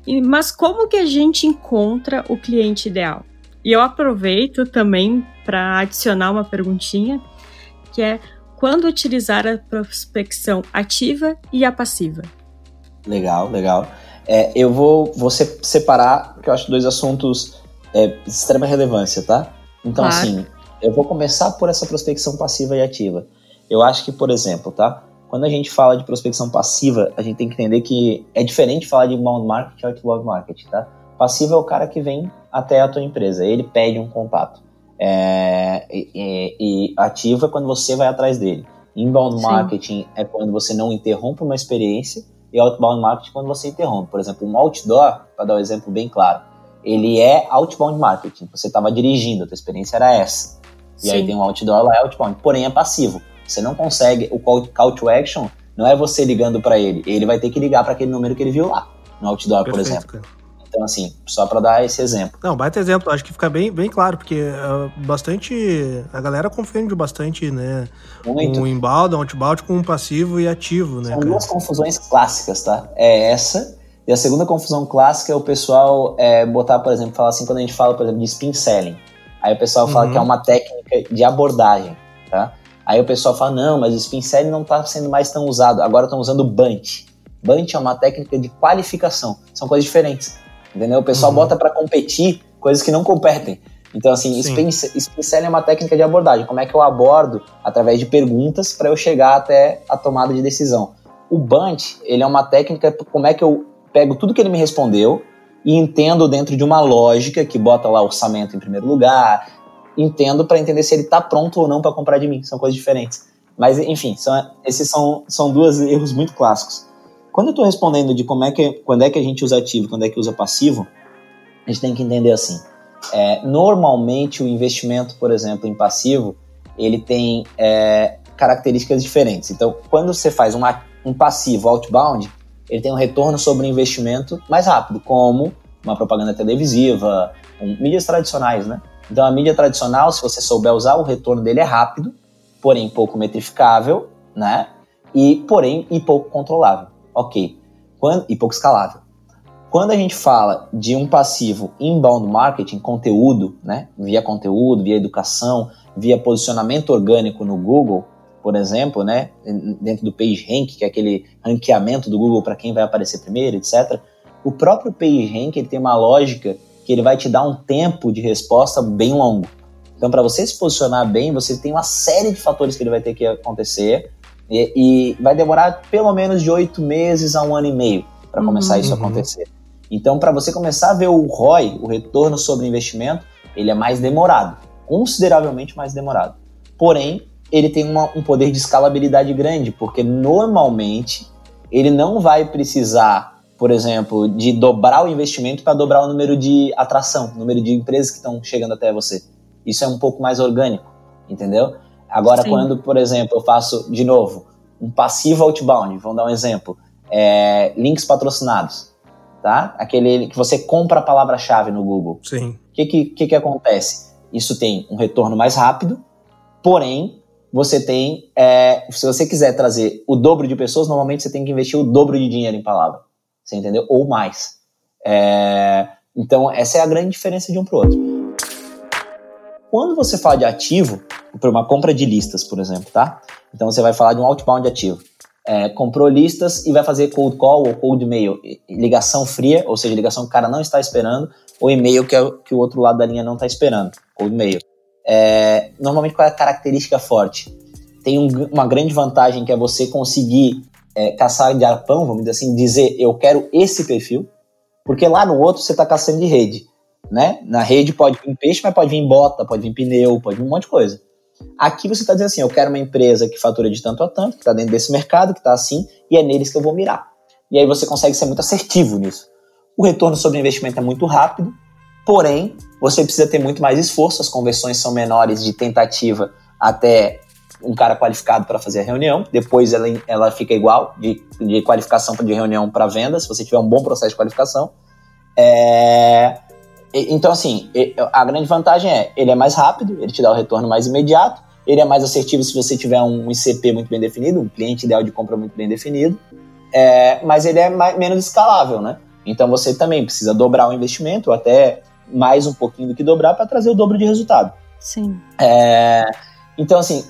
E, mas como que a gente encontra o cliente ideal? E eu aproveito também para adicionar uma perguntinha, que é quando utilizar a prospecção ativa e a passiva? Legal, legal. É, eu vou, vou separar, porque eu acho dois assuntos é, de extrema relevância, tá? Então, claro. assim, eu vou começar por essa prospecção passiva e ativa. Eu acho que, por exemplo, tá? Quando a gente fala de prospecção passiva, a gente tem que entender que é diferente falar de inbound marketing ou outbound marketing, tá? Passivo é o cara que vem até a tua empresa, ele pede um contato. É, e, e, ativo é quando você vai atrás dele. Inbound Sim. marketing é quando você não interrompe uma experiência e outbound marketing quando você interrompe. Por exemplo, um outdoor, para dar um exemplo bem claro, ele é outbound marketing. Você estava dirigindo, a tua experiência era essa. E Sim. aí tem um outdoor lá, é outbound. Porém, é passivo. Você não consegue, o call, call to action, Não é você ligando para ele, ele vai ter que ligar para aquele número que ele viu lá no outdoor, Perfeito, por exemplo. Cara. Então, assim, só para dar esse exemplo. Não, baita exemplo. Acho que fica bem, bem claro, porque uh, bastante. A galera confunde bastante, né? Muito. Um inbound, outbound com um passivo e ativo, né? São cara? duas confusões clássicas, tá? É essa. E a segunda confusão clássica é o pessoal é, botar, por exemplo, falar assim, quando a gente fala, por exemplo, de spin selling. Aí o pessoal fala uhum. que é uma técnica de abordagem, tá? Aí o pessoal fala, não, mas o spin selling não está sendo mais tão usado, agora estão usando bunch. Bunch é uma técnica de qualificação, são coisas diferentes. Entendeu? O pessoal uhum. bota para competir coisas que não competem. Então, assim, spin, selling é uma técnica de abordagem. Como é que eu abordo? Através de perguntas para eu chegar até a tomada de decisão. O Bunch, ele é uma técnica, como é que eu pego tudo que ele me respondeu e entendo dentro de uma lógica que bota lá orçamento em primeiro lugar, entendo para entender se ele está pronto ou não para comprar de mim. São coisas diferentes. Mas, enfim, são, esses são, são dois erros muito clássicos. Quando eu estou respondendo de como é que, quando é que a gente usa ativo, quando é que usa passivo, a gente tem que entender assim. É, normalmente o investimento, por exemplo, em passivo, ele tem é, características diferentes. Então, quando você faz um passivo outbound, ele tem um retorno sobre o investimento mais rápido, como uma propaganda televisiva, um, mídias tradicionais, né? Então, a mídia tradicional, se você souber usar, o retorno dele é rápido, porém pouco metrificável, né? E, porém, e pouco controlável. Ok. Quando, e pouco escalável. Quando a gente fala de um passivo inbound marketing, conteúdo, né, via conteúdo, via educação, via posicionamento orgânico no Google, por exemplo, né, dentro do PageRank, que é aquele ranqueamento do Google para quem vai aparecer primeiro, etc. O próprio PageRank ele tem uma lógica que ele vai te dar um tempo de resposta bem longo. Então, para você se posicionar bem, você tem uma série de fatores que ele vai ter que acontecer e, e vai demorar pelo menos de oito meses a um ano e meio para começar uhum. isso a uhum. acontecer. Então, para você começar a ver o ROI, o retorno sobre investimento, ele é mais demorado, consideravelmente mais demorado. Porém, ele tem uma, um poder de escalabilidade grande, porque normalmente ele não vai precisar, por exemplo, de dobrar o investimento para dobrar o número de atração, o número de empresas que estão chegando até você. Isso é um pouco mais orgânico, entendeu? Agora, Sim. quando, por exemplo, eu faço, de novo, um passivo outbound, vamos dar um exemplo, é, links patrocinados, tá? Aquele que você compra a palavra-chave no Google. Sim. O que, que, que, que acontece? Isso tem um retorno mais rápido, porém, você tem, é, se você quiser trazer o dobro de pessoas, normalmente você tem que investir o dobro de dinheiro em palavra, você entendeu? Ou mais. É, então, essa é a grande diferença de um para o outro. Quando você fala de ativo, por uma compra de listas, por exemplo, tá? Então você vai falar de um outbound ativo. É, comprou listas e vai fazer cold call ou cold mail, ligação fria, ou seja, ligação que o cara não está esperando, ou e-mail que, é, que o outro lado da linha não está esperando, cold mail. É, normalmente qual é a característica forte? Tem um, uma grande vantagem que é você conseguir é, caçar de arpão, vamos dizer assim, dizer eu quero esse perfil, porque lá no outro você está caçando de rede né? Na rede pode vir peixe, mas pode vir bota, pode vir pneu, pode vir um monte de coisa. Aqui você está dizendo assim, eu quero uma empresa que fatura de tanto a tanto, que está dentro desse mercado, que está assim, e é neles que eu vou mirar. E aí você consegue ser muito assertivo nisso. O retorno sobre investimento é muito rápido, porém, você precisa ter muito mais esforço, as conversões são menores de tentativa até um cara qualificado para fazer a reunião, depois ela, ela fica igual, de, de qualificação de reunião para venda, se você tiver um bom processo de qualificação. É, então, assim, a grande vantagem é, ele é mais rápido, ele te dá o retorno mais imediato, ele é mais assertivo se você tiver um ICP muito bem definido, um cliente ideal de compra muito bem definido, é, mas ele é mais, menos escalável, né? Então você também precisa dobrar o investimento, ou até mais um pouquinho do que dobrar, para trazer o dobro de resultado. Sim. É, então, assim,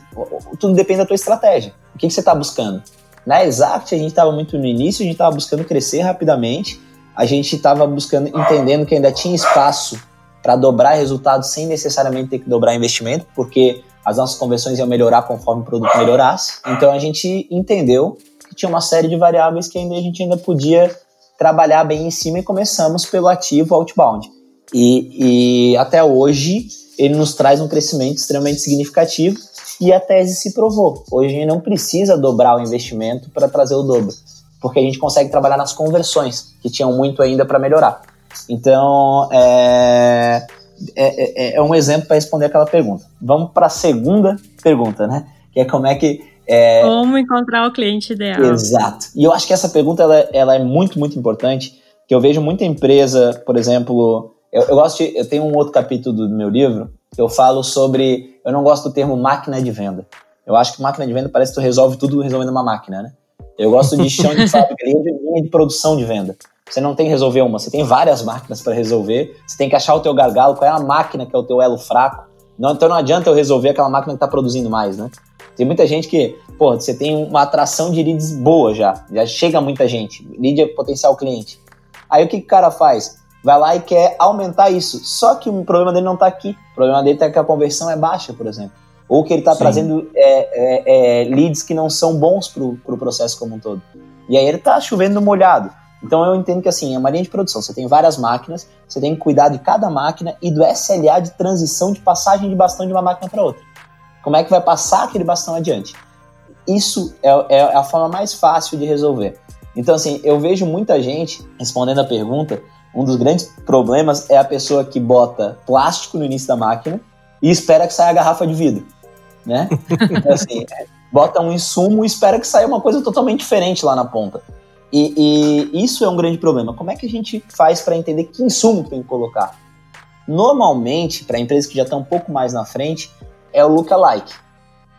tudo depende da tua estratégia. O que, que você está buscando? Na Exact, a gente estava muito no início, a gente estava buscando crescer rapidamente, a gente estava buscando, entendendo que ainda tinha espaço para dobrar resultados sem necessariamente ter que dobrar investimento, porque as nossas conversões iam melhorar conforme o produto melhorasse. Então a gente entendeu que tinha uma série de variáveis que ainda a gente ainda podia trabalhar bem em cima e começamos pelo ativo outbound. E, e até hoje ele nos traz um crescimento extremamente significativo e a tese se provou. Hoje a gente não precisa dobrar o investimento para trazer o dobro porque a gente consegue trabalhar nas conversões, que tinham muito ainda para melhorar. Então, é, é, é, é um exemplo para responder aquela pergunta. Vamos para a segunda pergunta, né? Que é como é que É... Como encontrar o cliente ideal. Exato. E eu acho que essa pergunta ela, ela é muito, muito importante, que eu vejo muita empresa, por exemplo, eu, eu gosto de, eu tenho um outro capítulo do meu livro que eu falo sobre, eu não gosto do termo máquina de venda. Eu acho que máquina de venda parece que tu resolve tudo resolvendo uma máquina, né? Eu gosto de chão de fábrica, linha de, linha de produção de venda. Você não tem que resolver uma, você tem várias máquinas para resolver. Você tem que achar o teu gargalo, qual é a máquina que é o teu elo fraco. Não, então não adianta eu resolver aquela máquina que está produzindo mais, né? Tem muita gente que, pô, você tem uma atração de leads boa já, já chega muita gente, lead é potencial cliente. Aí o que, que o cara faz? Vai lá e quer aumentar isso. Só que o problema dele não está aqui. O problema dele é que a conversão é baixa, por exemplo. Ou que ele está trazendo é, é, é, leads que não são bons para o pro processo como um todo. E aí ele está chovendo molhado. Então eu entendo que assim, é uma linha de produção, você tem várias máquinas, você tem que cuidar de cada máquina e do SLA de transição de passagem de bastão de uma máquina para outra. Como é que vai passar aquele bastão adiante? Isso é, é, a forma mais fácil de resolver. Então, assim, eu vejo muita gente respondendo a pergunta. Um dos grandes problemas é a pessoa que bota plástico no início da máquina e espera que saia a garrafa de vidro, né? Então, assim, bota um insumo e espera que saia uma coisa totalmente diferente lá na ponta. E, e isso é um grande problema. Como é que a gente faz para entender que insumo tem que colocar? Normalmente, para empresas que já estão um pouco mais na frente, é o lookalike.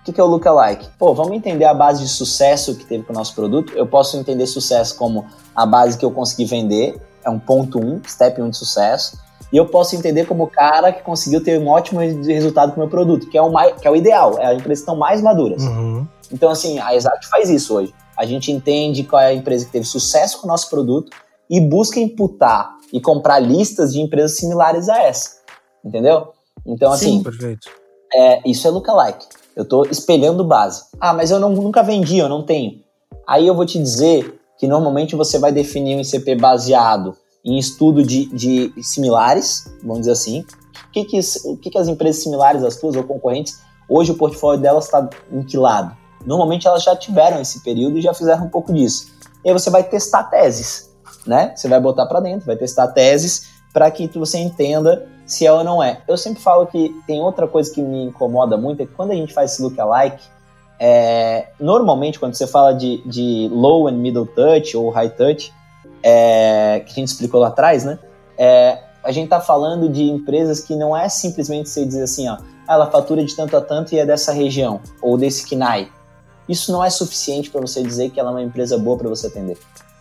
O que é o lookalike? Pô, vamos entender a base de sucesso que teve com o nosso produto. Eu posso entender sucesso como a base que eu consegui vender, é um ponto um, step 1 um de sucesso. E eu posso entender como o cara que conseguiu ter um ótimo resultado com o meu produto, que é o, mais, que é o ideal, é a empresa que estão mais maduras. Uhum. Então, assim, a Exact faz isso hoje a gente entende qual é a empresa que teve sucesso com o nosso produto e busca imputar e comprar listas de empresas similares a essa. Entendeu? Então, assim. Sim, perfeito. É, isso é lookalike. Eu estou espelhando base. Ah, mas eu não, nunca vendi, eu não tenho. Aí eu vou te dizer que normalmente você vai definir um ICP baseado em estudo de, de similares, vamos dizer assim. O que, que, que, que as empresas similares às tuas ou concorrentes, hoje o portfólio delas está em que lado? Normalmente elas já tiveram esse período e já fizeram um pouco disso. E aí você vai testar teses, né? Você vai botar para dentro, vai testar teses para que você entenda se é ou não é. Eu sempre falo que tem outra coisa que me incomoda muito, é que quando a gente faz esse lookalike, é, normalmente quando você fala de, de low and middle touch ou high touch, é, que a gente explicou lá atrás, né? É, a gente está falando de empresas que não é simplesmente você dizer assim, ó, ah, ela fatura de tanto a tanto e é dessa região, ou desse KNAI isso não é suficiente para você dizer que ela é uma empresa boa para você atender.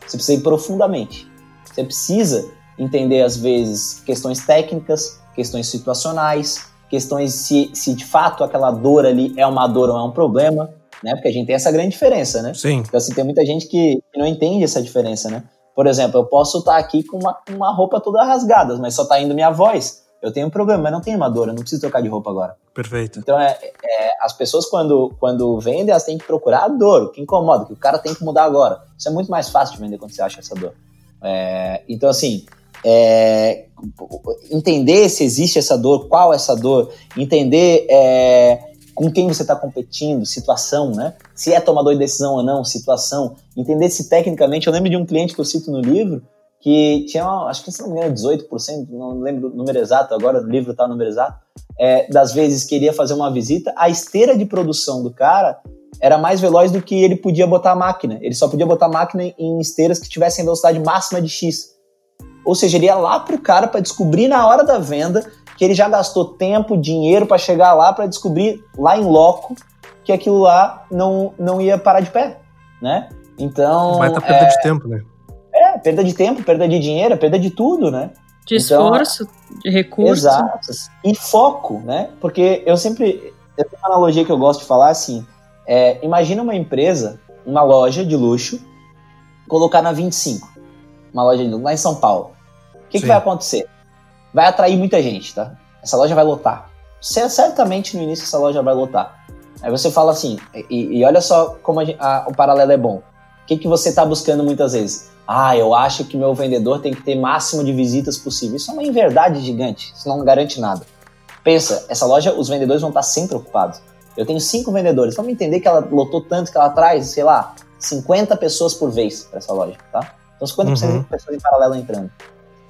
Você precisa ir profundamente. Você precisa entender, às vezes, questões técnicas, questões situacionais, questões se, se de fato aquela dor ali é uma dor ou é um problema, né? Porque a gente tem essa grande diferença, né? Sim. Então, assim, tem muita gente que, que não entende essa diferença, né? Por exemplo, eu posso estar aqui com uma, uma roupa toda rasgada, mas só está indo minha voz eu tenho um problema, mas não tenho uma dor, eu não preciso trocar de roupa agora. Perfeito. Então, é, é, as pessoas, quando, quando vendem, elas têm que procurar a dor, o que incomoda, que o cara tem que mudar agora. Isso é muito mais fácil de vender quando você acha essa dor. É, então, assim, é, entender se existe essa dor, qual essa dor, entender é, com quem você está competindo, situação, né? Se é tomador de decisão ou não, situação. Entender se tecnicamente. Eu lembro de um cliente que eu cito no livro que tinha, acho que se não me engano, 18%, não lembro o número exato agora, o livro está o número exato, é, das vezes queria fazer uma visita, a esteira de produção do cara era mais veloz do que ele podia botar a máquina. Ele só podia botar a máquina em esteiras que tivessem velocidade máxima de X. Ou seja, ele ia lá pro cara para descobrir na hora da venda que ele já gastou tempo, dinheiro para chegar lá para descobrir lá em loco que aquilo lá não, não ia parar de pé, né? Então, vai estar tá perda é... de tempo, né? É, perda de tempo, perda de dinheiro, perda de tudo, né? De então, esforço, de recursos. Exato. E foco, né? Porque eu sempre. Eu tenho uma analogia que eu gosto de falar assim. É, imagina uma empresa, uma loja de luxo, colocar na 25. Uma loja de luxo, lá em São Paulo. O que, que vai acontecer? Vai atrair muita gente, tá? Essa loja vai lotar. Certamente no início essa loja vai lotar. Aí você fala assim, e, e olha só como a, a, o paralelo é bom. O que, que você está buscando muitas vezes? Ah, eu acho que meu vendedor tem que ter máximo de visitas possível. Isso é uma inverdade gigante, isso não garante nada. Pensa, essa loja, os vendedores vão estar sempre ocupados. Eu tenho cinco vendedores, vamos entender que ela lotou tanto que ela traz, sei lá, 50 pessoas por vez para essa loja, tá? Então 50% uhum. de pessoas em paralelo entrando.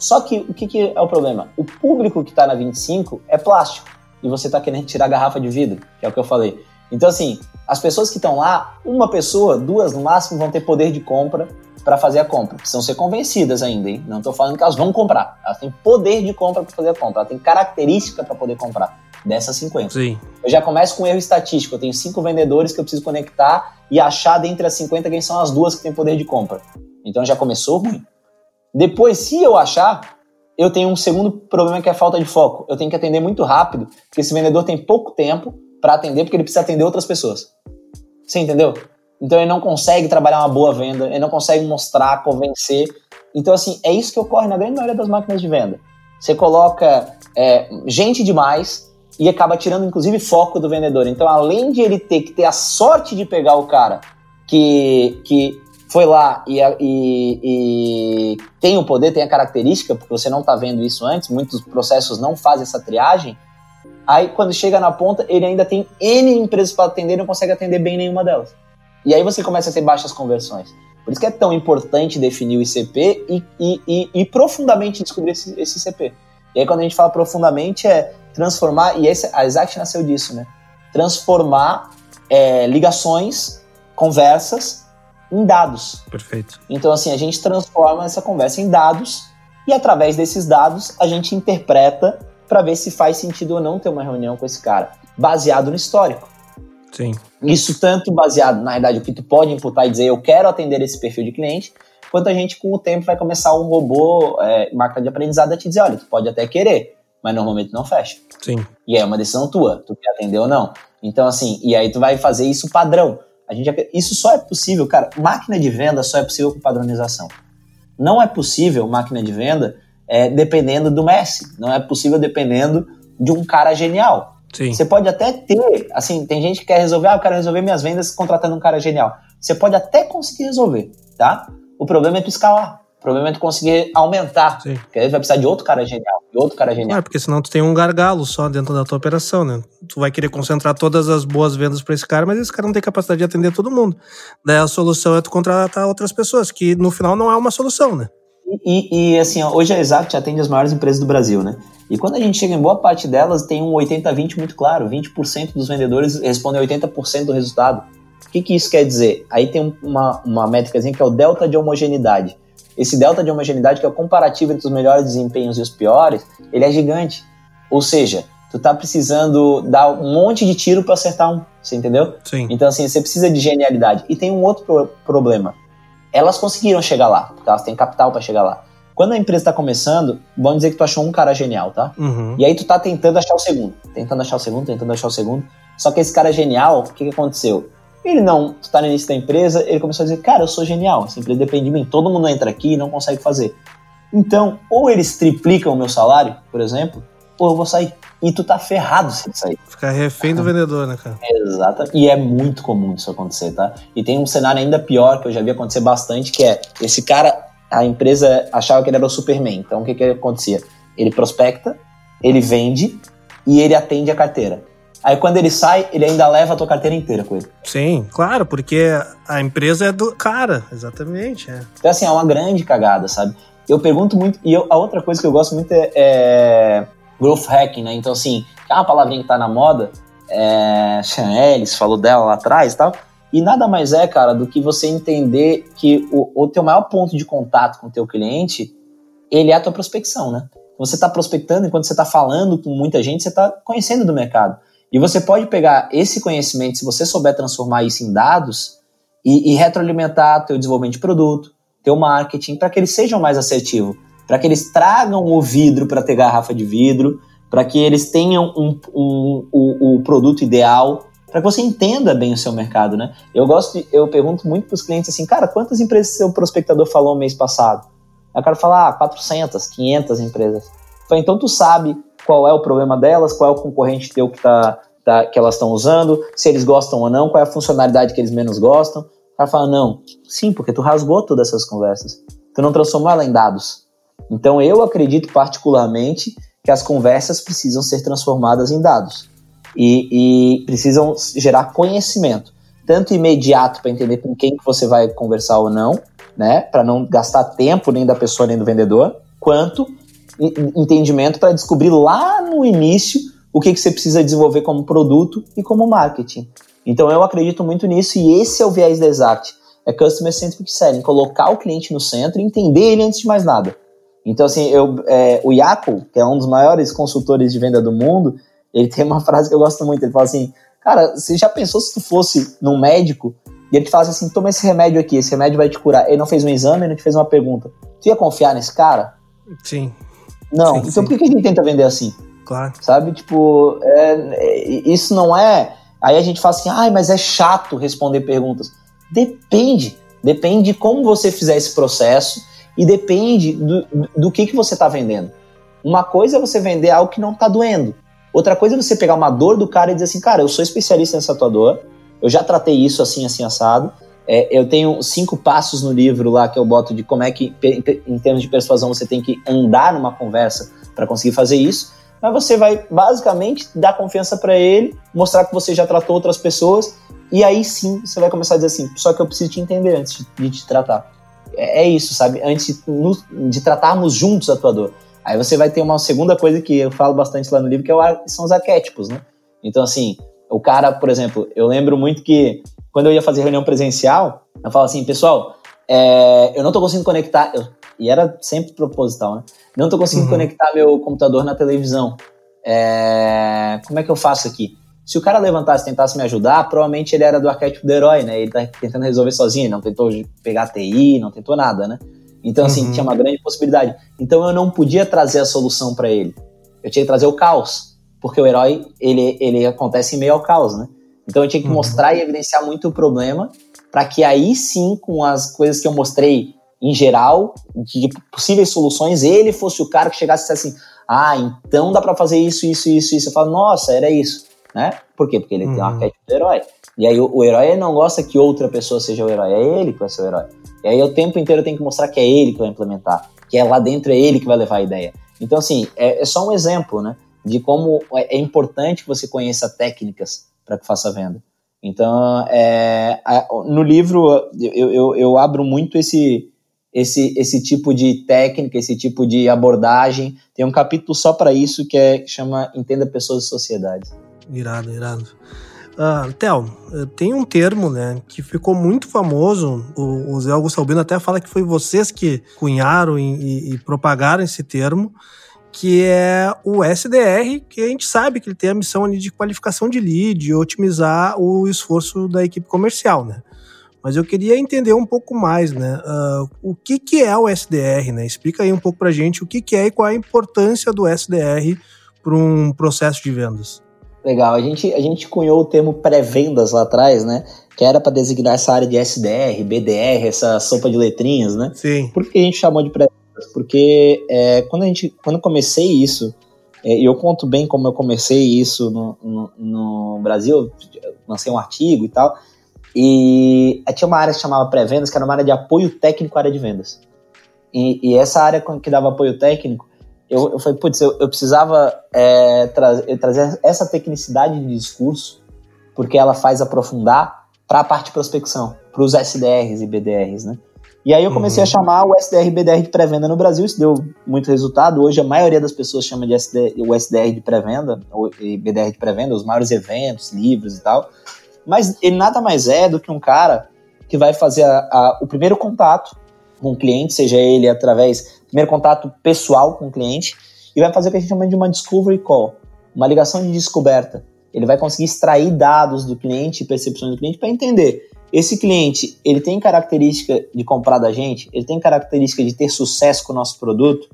Só que o que, que é o problema? O público que está na 25 é plástico e você está querendo tirar a garrafa de vidro, que é o que eu falei. Então, assim, As pessoas que estão lá, uma pessoa, duas no máximo, vão ter poder de compra para fazer a compra. Precisam ser convencidas ainda, hein? Não estou falando que elas vão comprar. Elas têm poder de compra para fazer a compra. Elas têm característica para poder comprar dessas 50. Sim. Eu já começo com um erro estatístico. Eu tenho cinco vendedores que eu preciso conectar e achar dentre as 50 quem são as duas que têm poder de compra. Então já começou ruim. Depois, se eu achar, eu tenho um segundo problema que é a falta de foco. Eu tenho que atender muito rápido, porque esse vendedor tem pouco tempo para atender, porque ele precisa atender outras pessoas. Você entendeu? Então ele não consegue trabalhar uma boa venda, ele não consegue mostrar, convencer. Então, assim, é isso que ocorre na grande maioria das máquinas de venda. Você coloca é, gente demais e acaba tirando, inclusive, foco do vendedor. Então, além de ele ter que ter a sorte de pegar o cara que, que foi lá e, e, e tem o poder, tem a característica, porque você não está vendo isso antes, muitos processos não fazem essa triagem. Aí, quando chega na ponta, ele ainda tem N empresas para atender e não consegue atender bem nenhuma delas. E aí você começa a ter baixas conversões. Por isso que é tão importante definir o ICP e, e, e, e profundamente descobrir esse, esse ICP. E aí, quando a gente fala profundamente, é transformar, e esse, a Exact nasceu disso, né? Transformar é, ligações, conversas, em dados. Perfeito. Então, assim, a gente transforma essa conversa em dados e, através desses dados, a gente interpreta para ver se faz sentido ou não ter uma reunião com esse cara, baseado no histórico. Sim. Isso tanto baseado, na verdade, o que tu pode imputar e dizer eu quero atender esse perfil de cliente, quanto a gente, com o tempo, vai começar um robô, é, máquina de aprendizado, a te dizer, olha, tu pode até querer, mas normalmente não fecha. Sim. E é uma decisão tua, tu quer atender ou não. Então, assim, e aí tu vai fazer isso padrão. A gente, isso só é possível, cara, máquina de venda só é possível com padronização. Não é possível máquina de venda é, dependendo do Messi. Não é possível dependendo de um cara genial. Sim. Você pode até ter, assim, tem gente que quer resolver, ah, eu quero resolver minhas vendas contratando um cara genial. Você pode até conseguir resolver, tá? O problema é tu escalar. Problema é tu conseguir aumentar. Sim. Porque aí vai precisar de outro cara genial, de outro cara genial. É, porque senão tu tem um gargalo só dentro da tua operação, né? Tu vai querer concentrar todas as boas vendas para esse cara, mas esse cara não tem capacidade de atender todo mundo. Daí a solução é tu contratar outras pessoas, que no final não é uma solução, né? E, e, assim, ó, hoje a Exact atende as maiores empresas do Brasil, né? E quando a gente chega em boa parte delas, tem um 80-20 muito claro. 20% dos vendedores respondem 80% do resultado. O que, que isso quer dizer? Aí tem uma, uma métrica que é o delta de homogeneidade. Esse delta de homogeneidade, que é o comparativo entre os melhores desempenhos e os piores, ele é gigante. Ou seja, tu tá precisando dar um monte de tiro para acertar um, você entendeu? Sim. Então, assim, você precisa de genialidade. E tem um outro pro problema. Elas conseguiram chegar lá, porque elas têm capital para chegar lá. Quando a empresa está começando, vamos dizer que tu achou um cara genial, tá? Uhum. E aí tu tá tentando achar o segundo, tentando achar o segundo, tentando achar o segundo. Só que esse cara genial, o que, que aconteceu? Ele não, tu tá no início da empresa, ele começou a dizer, cara, eu sou genial, essa empresa depende de mim, todo mundo entra aqui e não consegue fazer. Então, ou eles triplicam o meu salário, por exemplo, ou eu vou sair. E tu tá ferrado se ele sair. Ficar refém do vendedor, né, cara? Exato. E é muito comum isso acontecer, tá? E tem um cenário ainda pior que eu já vi acontecer bastante, que é esse cara, a empresa achava que ele era o Superman. Então o que que acontecia? Ele prospecta, ele vende e ele atende a carteira. Aí quando ele sai, ele ainda leva a tua carteira inteira com ele. Sim, claro, porque a empresa é do cara, exatamente. É. Então assim, é uma grande cagada, sabe? Eu pergunto muito, e eu, a outra coisa que eu gosto muito é, é growth hacking, né? Então, assim, é uma palavrinha que tá na moda, é, Sean Ellis falou dela lá atrás e tal, e nada mais é, cara, do que você entender que o, o teu maior ponto de contato com o teu cliente, ele é a tua prospecção, né? Você está prospectando, enquanto você está falando com muita gente, você está conhecendo do mercado. E você pode pegar esse conhecimento, se você souber transformar isso em dados, e, e retroalimentar teu desenvolvimento de produto, teu marketing, para que eles sejam mais assertivos para que eles tragam o vidro para ter garrafa de vidro, para que eles tenham um, um, o, o produto ideal, para que você entenda bem o seu mercado, né? Eu gosto, de, eu pergunto muito para os clientes assim, cara, quantas empresas seu prospectador falou mês passado? Aí o cara fala, ah, 400, 500 empresas. Falei, então tu sabe qual é o problema delas, qual é o concorrente teu que, tá, tá que elas estão usando, se eles gostam ou não, qual é a funcionalidade que eles menos gostam. O cara fala, não, sim, porque tu rasgou todas essas conversas. Tu não transformou ela em dados. Então eu acredito particularmente que as conversas precisam ser transformadas em dados e, e precisam gerar conhecimento, tanto imediato para entender com quem que você vai conversar ou não, né, para não gastar tempo nem da pessoa nem do vendedor, quanto entendimento para descobrir lá no início o que, que você precisa desenvolver como produto e como marketing. Então eu acredito muito nisso e esse é o viés da Exact. É Customer Centric Selling, colocar o cliente no centro e entender ele antes de mais nada. Então, assim, eu, é, o Yaco, que é um dos maiores consultores de venda do mundo, ele tem uma frase que eu gosto muito. Ele fala assim: Cara, você já pensou se tu fosse num médico e ele te falasse assim: toma esse remédio aqui, esse remédio vai te curar. Ele não fez um exame, ele não te fez uma pergunta. Tu ia confiar nesse cara? Sim. Não. Sim, então sim. por que a gente tenta vender assim? Claro. Sabe? Tipo, é, é, isso não é. Aí a gente fala assim, ai, mas é chato responder perguntas. Depende. Depende de como você fizer esse processo e depende do, do que, que você está vendendo. Uma coisa é você vender algo que não está doendo. Outra coisa é você pegar uma dor do cara e dizer assim, cara, eu sou especialista nessa tua dor, eu já tratei isso assim, assim, assado. É, eu tenho cinco passos no livro lá que eu boto de como é que, em termos de persuasão, você tem que andar numa conversa para conseguir fazer isso. Mas você vai basicamente dar confiança para ele, mostrar que você já tratou outras pessoas, e aí sim você vai começar a dizer assim: só que eu preciso te entender antes de te tratar. É, é isso, sabe? Antes de, de tratarmos juntos a tua dor. Aí você vai ter uma segunda coisa que eu falo bastante lá no livro, que é o, são os arquétipos, né? Então, assim, o cara, por exemplo, eu lembro muito que quando eu ia fazer reunião presencial, eu falava assim, pessoal, é, eu não tô conseguindo conectar, eu, e era sempre proposital, né? Não tô conseguindo uhum. conectar meu computador na televisão. É, como é que eu faço aqui? Se o cara levantasse e tentasse me ajudar, provavelmente ele era do arquétipo do herói, né? Ele tá tentando resolver sozinho, não tentou pegar TI, não tentou nada, né? Então, assim, uhum. tinha uma grande possibilidade. Então, eu não podia trazer a solução para ele. Eu tinha que trazer o caos, porque o herói, ele, ele acontece em meio ao caos, né? Então, eu tinha que uhum. mostrar e evidenciar muito o problema, para que aí sim, com as coisas que eu mostrei em geral, de possíveis soluções, ele fosse o cara que chegasse e dissesse assim: ah, então dá para fazer isso, isso, isso, isso. Eu falo, nossa, era isso, né? Por quê? Porque ele uhum. tem um arquétipo do herói. E aí o, o herói não gosta que outra pessoa seja o herói, é ele que vai ser o herói. E aí o tempo inteiro tem que mostrar que é ele que vai implementar, que é lá dentro é ele que vai levar a ideia. Então, assim, é, é só um exemplo, né? De como é, é importante que você conheça técnicas para que faça a venda. Então, é, no livro, eu, eu, eu abro muito esse, esse, esse tipo de técnica, esse tipo de abordagem. Tem um capítulo só para isso que é chama Entenda Pessoas e Sociedades. Irado, irado. Uh, tem um termo, né, que ficou muito famoso. O, o Zé Augusto Albino até fala que foi vocês que cunharam e, e, e, propagaram esse termo, que é o SDR, que a gente sabe que ele tem a missão ali de qualificação de lead, de otimizar o esforço da equipe comercial, né? Mas eu queria entender um pouco mais, né? Uh, o que, que é o SDR, né? Explica aí um pouco pra gente o que, que é e qual a importância do SDR para um processo de vendas. Legal, a gente, a gente cunhou o termo pré-vendas lá atrás, né? Que era para designar essa área de SDR, BDR, essa sopa de letrinhas, né? Sim. Por que a gente chamou de pré-vendas? Porque é, quando, a gente, quando eu comecei isso, é, eu conto bem como eu comecei isso no, no, no Brasil, lancei um artigo e tal, e tinha uma área que chamava pré-vendas, que era uma área de apoio técnico à área de vendas. E, e essa área que dava apoio técnico eu, eu falei, putz, eu, eu precisava é, tra trazer essa tecnicidade de discurso, porque ela faz aprofundar para a parte de prospecção, para os SDRs e BDRs, né? E aí eu comecei uhum. a chamar o SDR e BDR de pré-venda no Brasil, isso deu muito resultado. Hoje a maioria das pessoas chama de SD, o SDR de pré-venda, e BDR de pré-venda, os maiores eventos, livros e tal. Mas ele nada mais é do que um cara que vai fazer a, a, o primeiro contato com o cliente, seja ele através primeiro contato pessoal com o cliente e vai fazer o que a gente chama de uma discovery call, uma ligação de descoberta. Ele vai conseguir extrair dados do cliente e percepções do cliente para entender esse cliente, ele tem característica de comprar da gente, ele tem característica de ter sucesso com o nosso produto,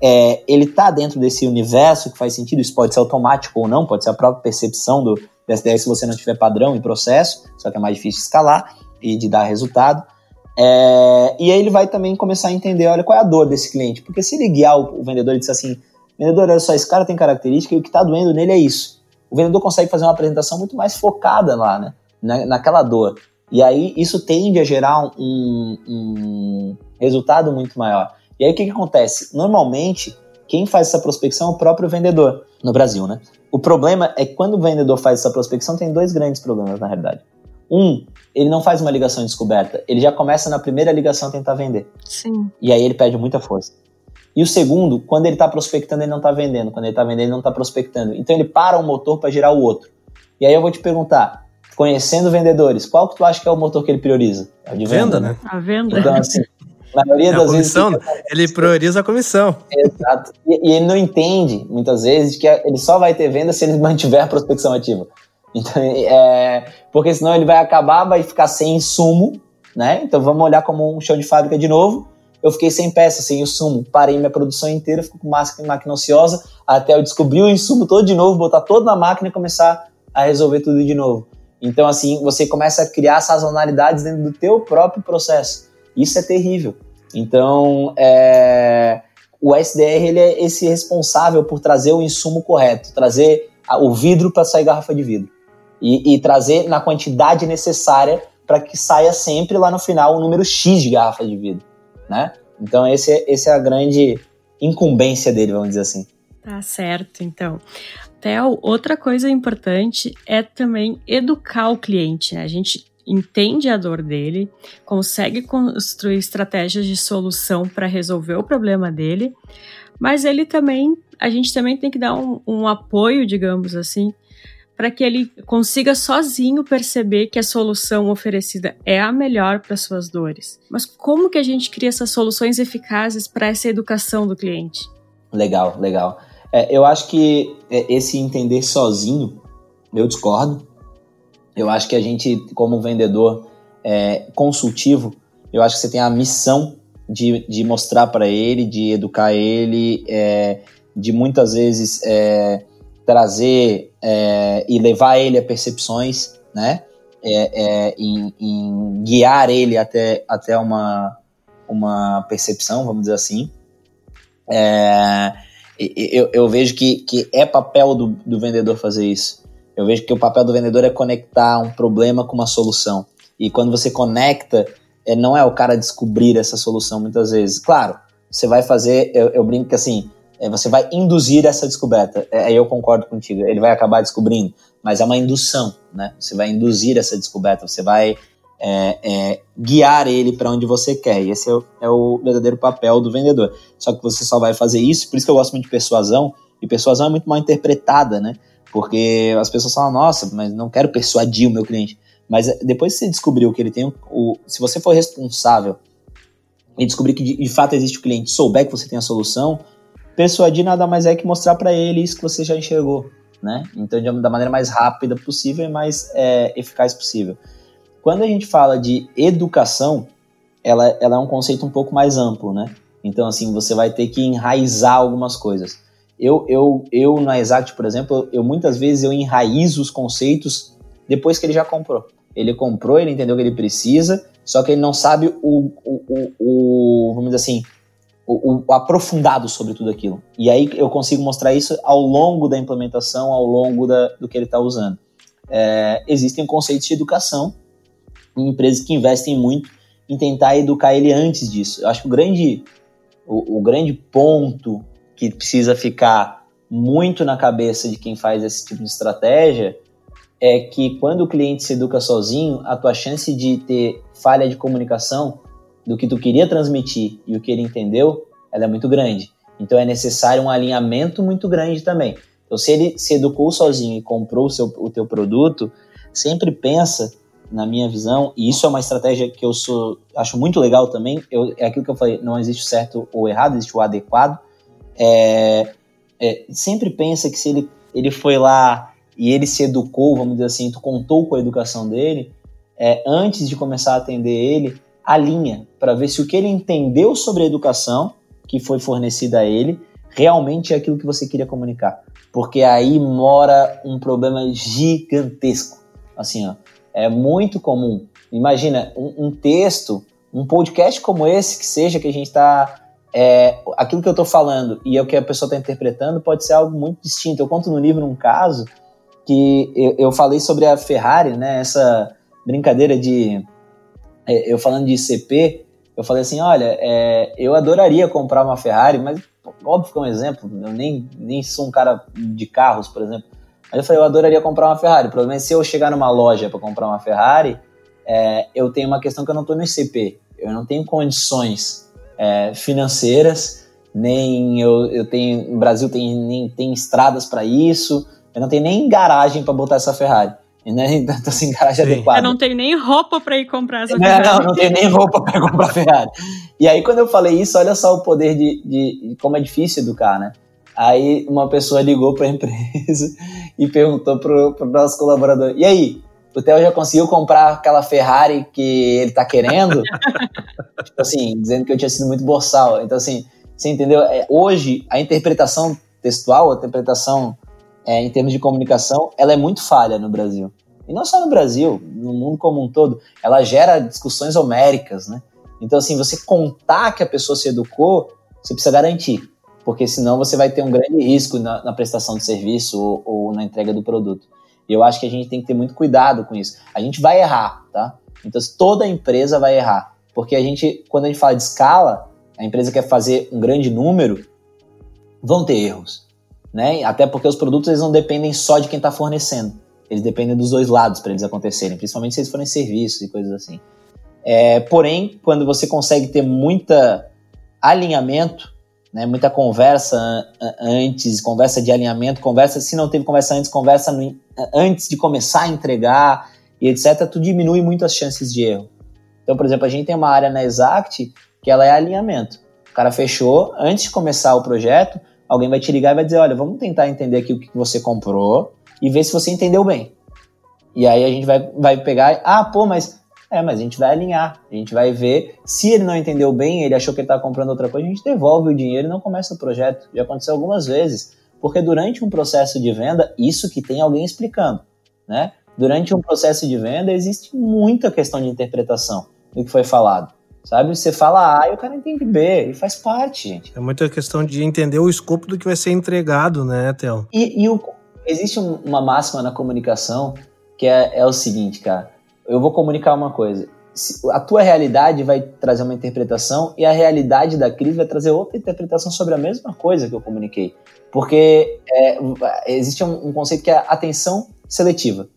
é, ele está dentro desse universo que faz sentido, isso pode ser automático ou não, pode ser a própria percepção do, dessa ideia se você não tiver padrão e processo, só que é mais difícil escalar e de dar resultado. É, e aí ele vai também começar a entender, olha, qual é a dor desse cliente. Porque se ele guiar o, o vendedor e disser assim, vendedor, olha só, esse cara tem característica e o que está doendo nele é isso. O vendedor consegue fazer uma apresentação muito mais focada lá, né? Na, naquela dor. E aí isso tende a gerar um, um resultado muito maior. E aí o que, que acontece? Normalmente, quem faz essa prospecção é o próprio vendedor no Brasil, né? O problema é que quando o vendedor faz essa prospecção, tem dois grandes problemas, na realidade. Um, ele não faz uma ligação de descoberta. Ele já começa na primeira ligação a tentar vender. Sim. E aí ele perde muita força. E o segundo, quando ele está prospectando, ele não está vendendo. Quando ele está vendendo, ele não está prospectando. Então ele para o motor para gerar o outro. E aí eu vou te perguntar: conhecendo vendedores, qual que tu acha que é o motor que ele prioriza? É de venda, venda né? A venda. Então, assim, na maioria é das comissão, vezes. Ele prioriza a comissão. Exato. E, e, ele não entende, muitas vezes, que ele só vai ter venda se ele mantiver a prospecção ativa. Então, é, porque senão ele vai acabar, vai ficar sem insumo, né? Então vamos olhar como um chão de fábrica de novo. Eu fiquei sem peça, sem insumo, parei minha produção inteira, fico com máquina, máquina ociosa, até eu descobrir o insumo todo de novo, botar todo na máquina e começar a resolver tudo de novo. Então, assim, você começa a criar sazonalidades dentro do teu próprio processo. Isso é terrível. Então, é, o SDR ele é esse responsável por trazer o insumo correto, trazer o vidro para sair garrafa de vidro e, e trazer na quantidade necessária para que saia sempre lá no final o número X de garrafa de vidro, né? Então esse, é, esse é a grande incumbência dele, vamos dizer assim. Tá certo, então. Theo, outra coisa importante é também educar o cliente. Né? A gente entende a dor dele, consegue construir estratégias de solução para resolver o problema dele, mas ele também, a gente também tem que dar um, um apoio, digamos assim, para que ele consiga sozinho perceber que a solução oferecida é a melhor para suas dores. Mas como que a gente cria essas soluções eficazes para essa educação do cliente? Legal, legal. É, eu acho que é, esse entender sozinho, eu discordo. Eu acho que a gente, como vendedor é, consultivo, eu acho que você tem a missão de, de mostrar para ele, de educar ele, é, de muitas vezes é, trazer é, e levar ele a percepções, né? É, em, em, guiar ele até, até uma, uma percepção, vamos dizer assim. Eu, eu vejo que, que é papel do, do vendedor fazer isso. Eu vejo que o papel do vendedor é conectar um problema com uma solução. E quando você conecta, é, não é o cara descobrir essa solução muitas vezes. Claro, você vai fazer, eu, eu brinco que assim, é, você vai induzir essa descoberta. É, aí é, eu concordo contigo, ele vai acabar descobrindo, mas é uma indução, né? Você vai induzir essa descoberta, você vai é, é, guiar ele para onde você quer. E esse é o, é o, verdadeiro papel do vendedor. Só que você só vai fazer isso, por isso que eu gosto muito de persuasão, e persuasão é muito mal interpretada, né? Porque as pessoas falam, nossa, mas não quero persuadir o meu cliente. Mas eh, depois que você descobriu que ele tem o. Se você for responsável e descobrir que de, de fato existe o cliente, souber que você tem a solução, persuadir nada mais é que mostrar para ele isso que você já enxergou, né? Então, da maneira mais rápida possível e mais é, eficaz possível. Quando a gente fala de educação, ela, ela é um conceito um pouco mais amplo, né? Então, assim, você vai ter que enraizar algumas coisas. Eu, eu, eu na Exact, por exemplo, eu muitas vezes eu enraizo os conceitos depois que ele já comprou. Ele comprou, ele entendeu que ele precisa, só que ele não sabe o, o, o, o vamos dizer assim, o, o, aprofundado sobre tudo aquilo. E aí eu consigo mostrar isso ao longo da implementação, ao longo da, do que ele está usando. É, existem conceitos de educação em empresas que investem muito em tentar educar ele antes disso. Eu acho que o grande, o, o grande ponto que precisa ficar muito na cabeça de quem faz esse tipo de estratégia é que quando o cliente se educa sozinho, a tua chance de ter falha de comunicação do que tu queria transmitir e o que ele entendeu, ela é muito grande. Então é necessário um alinhamento muito grande também. Então se ele se educou sozinho e comprou o, seu, o teu produto, sempre pensa, na minha visão, e isso é uma estratégia que eu sou, acho muito legal também, eu, é aquilo que eu falei, não existe certo ou errado, existe o adequado, é, é, sempre pensa que se ele, ele foi lá e ele se educou, vamos dizer assim, tu contou com a educação dele, é, antes de começar a atender ele, alinha para ver se o que ele entendeu sobre a educação que foi fornecida a ele realmente é aquilo que você queria comunicar. Porque aí mora um problema gigantesco. Assim, ó, é muito comum. Imagina um, um texto, um podcast como esse que seja que a gente está é, aquilo que eu estou falando e é o que a pessoa está interpretando pode ser algo muito distinto. Eu conto no livro um caso que eu, eu falei sobre a Ferrari, né? Essa brincadeira de é, eu falando de ICP, eu falei assim, olha, é, eu adoraria comprar uma Ferrari, mas óbvio que é um exemplo, eu nem, nem sou um cara de carros, por exemplo. Mas eu falei, eu adoraria comprar uma Ferrari. O problema é se eu chegar numa loja para comprar uma Ferrari, é, eu tenho uma questão que eu não estou no ICP. Eu não tenho condições é, financeiras, nem eu, eu tenho. O Brasil tem, nem tem estradas para isso, eu não tenho nem garagem para botar essa Ferrari. né? Então, assim, garagem Sim. adequada. Eu não tenho nem roupa para ir comprar essa Ferrari. Não, não, não tenho nem roupa para comprar Ferrari. E aí, quando eu falei isso, olha só o poder de, de, de como é difícil educar, né? Aí uma pessoa ligou para a empresa e perguntou para o nosso colaborador: e aí, o Theo já conseguiu comprar aquela Ferrari que ele está querendo? tipo assim, dizendo que eu tinha sido muito boçal. Então, assim, você entendeu? É, hoje, a interpretação textual, a interpretação é, em termos de comunicação, ela é muito falha no Brasil. E não só no Brasil, no mundo como um todo. Ela gera discussões homéricas, né? Então, assim, você contar que a pessoa se educou, você precisa garantir. Porque senão você vai ter um grande risco na, na prestação de serviço ou, ou, na entrega do produto. E eu acho que a gente tem que ter muito cuidado com isso. A gente vai errar, tá? Então, toda empresa vai errar. Porque a gente, quando a gente fala de escala, a empresa quer fazer um grande número, vão ter erros né? Até porque os produtos eles não dependem só de quem está fornecendo. Eles dependem dos dois lados para eles acontecerem, principalmente se eles forem serviços e coisas assim. É, porém, quando você consegue ter muita alinhamento, né, muita conversa antes, conversa de alinhamento, conversa, se não teve conversa antes, conversa no, antes de começar a entregar e etc, tu diminui muito as chances de erro. Então, por exemplo, a gente tem uma área na Exact que ela é alinhamento. O cara fechou, antes de começar o projeto, alguém vai te ligar e vai dizer: olha, vamos tentar entender aqui o que você comprou e ver se você entendeu bem. E aí a gente vai, vai pegar, ah, pô, mas. É, mas a gente vai alinhar, a gente vai ver. Se ele não entendeu bem, ele achou que ele estava comprando outra coisa, a gente devolve o dinheiro e não começa o projeto. Já aconteceu algumas vezes. Porque durante um processo de venda, isso que tem alguém explicando, né? Durante um processo de venda, existe muita questão de interpretação do que foi falado. Sabe? Você fala A e o cara entende B, e faz parte, gente. É muita questão de entender o escopo do que vai ser entregado, né, Theo? E, e o, existe uma máxima na comunicação que é, é o seguinte, cara. Eu vou comunicar uma coisa. A tua realidade vai trazer uma interpretação e a realidade da crise vai trazer outra interpretação sobre a mesma coisa que eu comuniquei. Porque é, existe um, um conceito que é atenção seletiva,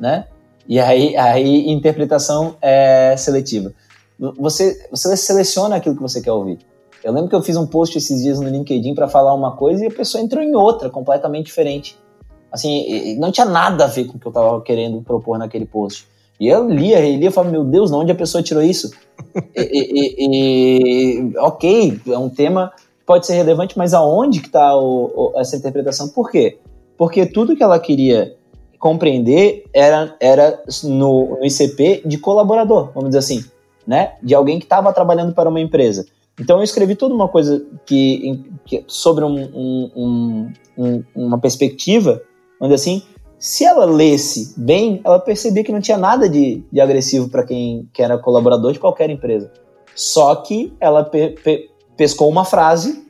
né? E aí, aí interpretação é seletiva você, você seleciona aquilo que você quer ouvir. Eu lembro que eu fiz um post esses dias no LinkedIn para falar uma coisa e a pessoa entrou em outra, completamente diferente. Assim, não tinha nada a ver com o que eu estava querendo propor naquele post. E eu lia, relia e falava, meu Deus, de onde a pessoa tirou isso? e, e, e, ok, é um tema que pode ser relevante, mas aonde que está essa interpretação? Por quê? Porque tudo que ela queria compreender era, era no, no ICP de colaborador, vamos dizer assim né? De alguém que estava trabalhando para uma empresa. Então eu escrevi toda uma coisa que, que sobre um, um, um, uma perspectiva, onde assim, se ela lesse bem, ela percebia que não tinha nada de, de agressivo para quem que era colaborador de qualquer empresa. Só que ela pe, pe, pescou uma frase,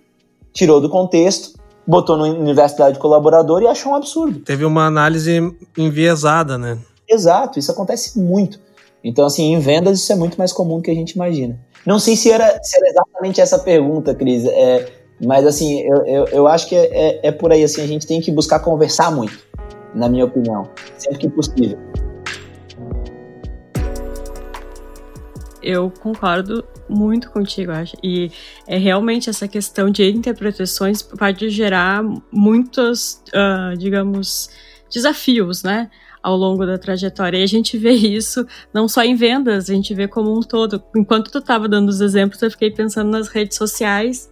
tirou do contexto, botou no universidade de colaborador e achou um absurdo. Teve uma análise enviesada, né? Exato, isso acontece muito. Então, assim, em vendas isso é muito mais comum do que a gente imagina. Não sei se era, se era exatamente essa pergunta, Cris, é, mas assim, eu, eu, eu acho que é, é, é, por aí, assim, a gente tem que buscar conversar muito, na minha opinião, sempre que possível. Eu concordo muito contigo, acho. E é realmente essa questão de interpretações pode gerar muitos, uh, digamos, desafios, né? ao longo da trajetória. E a gente vê isso não só em vendas, a gente vê como um todo. Enquanto tu estava dando os exemplos, eu fiquei pensando nas redes sociais.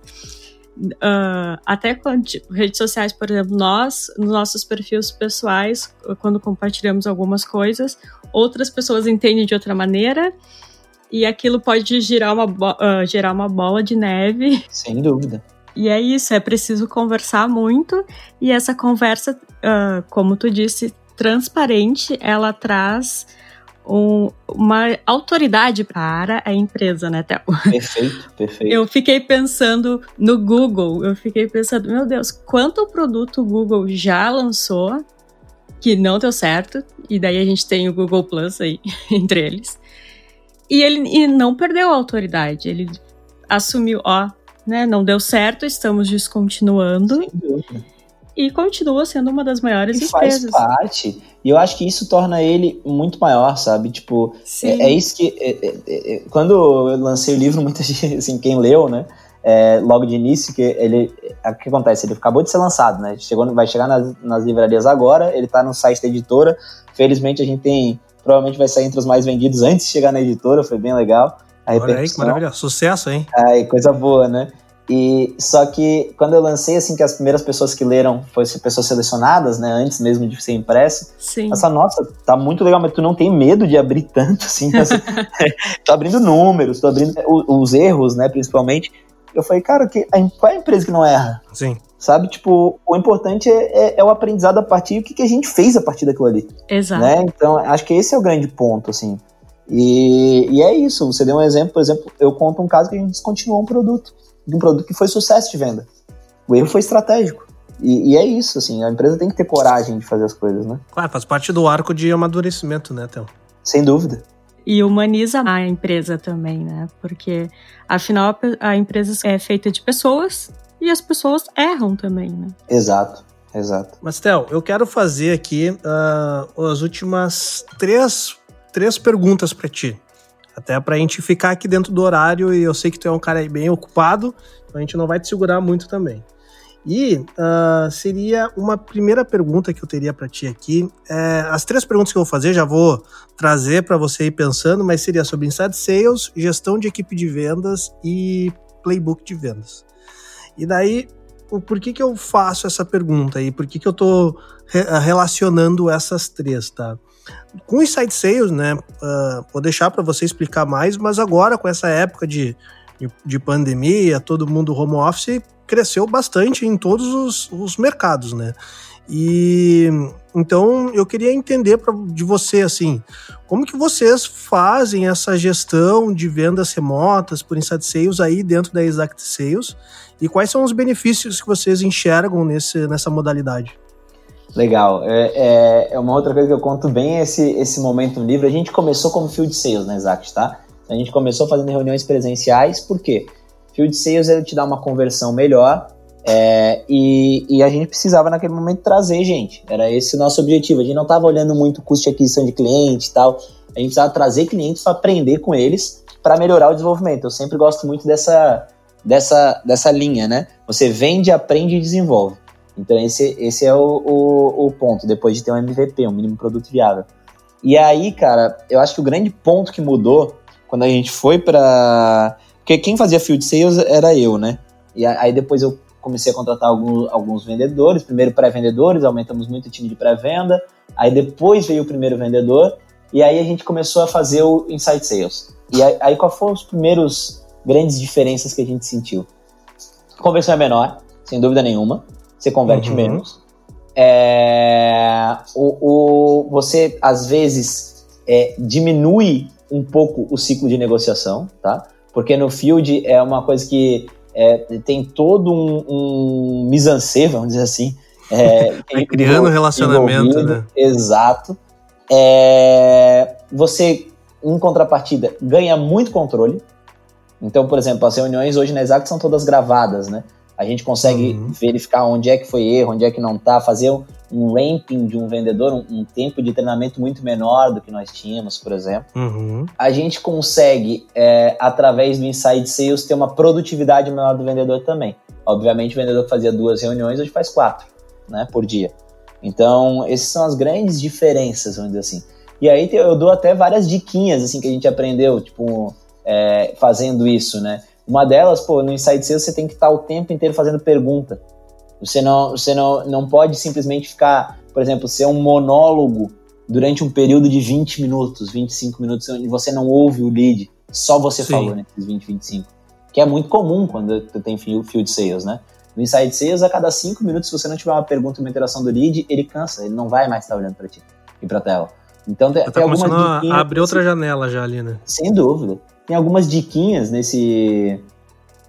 Uh, até quando, tipo, redes sociais, por exemplo, nós, nos nossos perfis pessoais, quando compartilhamos algumas coisas, outras pessoas entendem de outra maneira e aquilo pode gerar uma, uh, gerar uma bola de neve. Sem dúvida. E é isso, é preciso conversar muito e essa conversa, uh, como tu disse, transparente, ela traz um, uma autoridade para a empresa, né, Théo? Perfeito, perfeito. Eu fiquei pensando no Google, eu fiquei pensando, meu Deus, quanto produto o Google já lançou que não deu certo, e daí a gente tem o Google Plus aí, entre eles. E ele e não perdeu a autoridade, ele assumiu, ó, né, não deu certo, estamos descontinuando. Sem dúvida e continua sendo uma das maiores e empresas. Faz parte. E eu acho que isso torna ele muito maior, sabe? Tipo, é, é, isso que. É, é, é, quando eu lancei o livro, muita gente, assim, quem leu, né? é, logo de início, que ele. O que acontece? Ele acabou de ser lançado, né? Chegou, vai chegar nas, nas livrarias agora, ele tá no site da editora. Felizmente a gente tem. Provavelmente vai sair entre os mais vendidos antes de chegar na editora, foi bem legal. A Olha aí, que maravilha. Sucesso, hein? Aí, coisa boa, né? E só que quando eu lancei, assim, que as primeiras pessoas que leram foram pessoas selecionadas, né, antes mesmo de ser impresso. Sim. Essa nossa, tá muito legal, mas tu não tem medo de abrir tanto, assim. assim tô abrindo números, tô abrindo os erros, né, principalmente. Eu falei, cara, que, qual é a empresa que não erra? Sim. Sabe, tipo, o importante é, é, é o aprendizado a partir do que, que a gente fez a partir daquilo ali. Exato. Né? Então, acho que esse é o grande ponto, assim. E, e é isso, você deu um exemplo, por exemplo, eu conto um caso que a gente descontinuou um produto de um produto que foi sucesso de venda. O erro foi estratégico. E, e, é isso, assim, a empresa tem que ter coragem de fazer as coisas, né? Claro, faz parte do arco de amadurecimento, né, Théo? Sem dúvida. E humaniza a empresa também, né? Porque, afinal, a empresa é feita de pessoas e as pessoas erram também, né? Exato, exato. Mas, Théo, eu quero fazer aqui uh, as últimas três, três perguntas para ti. Até pra gente ficar aqui dentro do horário e eu sei que tu é um cara bem ocupado, então a gente não vai te segurar muito também. E uh, seria uma primeira pergunta que eu teria para ti aqui. É, as três perguntas que eu vou fazer já vou trazer para você ir pensando, mas seria sobre inside sales, gestão de equipe de vendas e playbook de vendas. E daí, por que, que eu faço essa pergunta aí? Por que, que eu estou re relacionando essas três, tá? Com inside sales, né? Uh, vou deixar para você explicar mais, mas agora com essa época de, de, de, pandemia, todo mundo home office cresceu bastante em todos os, os mercados, né? E então eu queria entender pra, de você assim, como que vocês fazem essa gestão de vendas remotas por inside sales aí dentro da Exact Sales e quais são os benefícios que vocês enxergam nesse, nessa modalidade? Legal. É, é, é, uma outra coisa que eu conto bem esse, esse momento no livro. A gente começou como field sales, né, Zac, tá? A gente começou fazendo reuniões presenciais, por quê? Field sales ele te dá uma conversão melhor é, e, e, a gente precisava naquele momento trazer gente. Era esse o nosso objetivo. A gente não estava olhando muito custo de aquisição de cliente e tal. A gente precisava trazer clientes para aprender com eles para melhorar o desenvolvimento. Eu sempre gosto muito dessa, dessa, dessa linha, né? Você vende, aprende e desenvolve. Então esse, esse é o, o, o, ponto, depois de ter um MVP, um mínimo produto viável. E aí, cara, eu acho que o grande ponto que mudou quando a gente foi para Porque quem fazia field sales era eu, né? E aí depois eu comecei a contratar alguns, alguns vendedores, primeiro pré-vendedores, aumentamos muito o time de pré-venda, aí depois veio o primeiro vendedor, e aí a gente começou a fazer o Inside Sales. E aí, aí qual foram os primeiros grandes diferenças que a gente sentiu? Conversão é menor, sem dúvida nenhuma você converte uhum. menos. É, o, o, você, às vezes, é, diminui um pouco o ciclo de negociação, tá? Porque no field é uma coisa que é, tem todo um, um vamos dizer assim. É, criando relacionamento, né? Exato. É, você, em contrapartida, ganha muito controle. Então, por exemplo, as reuniões hoje na Exact são todas gravadas, né? A gente consegue uhum. verificar onde é que foi erro, onde é que não tá, fazer um, um ramping de um vendedor, um, um, tempo de treinamento muito menor do que nós tínhamos, por exemplo. Uhum. A gente consegue, é, através do Inside Sales, ter uma produtividade menor do vendedor também. Obviamente, o vendedor que fazia duas reuniões hoje faz quatro, né, por dia. Então, essas são as grandes diferenças, vamos dizer assim. E aí eu dou até várias diquinhas, assim, que a gente aprendeu, tipo, é, fazendo isso, né? Uma delas, pô, no Inside Sales você tem que estar o tempo inteiro fazendo pergunta. Você não, você não, não pode simplesmente ficar, por exemplo, ser um monólogo durante um período de 20 minutos, 25 minutos, onde você não ouve o lead, só você Sim. falou nesses 20, 25. Que é muito comum quando tu tem field sales, né? No Inside Sales, a cada 5 minutos, se você não tiver uma pergunta, uma interação do lead, ele cansa, ele não vai mais estar olhando para ti e para tela. Então tem, tá tem algumas a abrir outra janela já ali, né? Sem dúvida. Tem algumas diquinhas nesse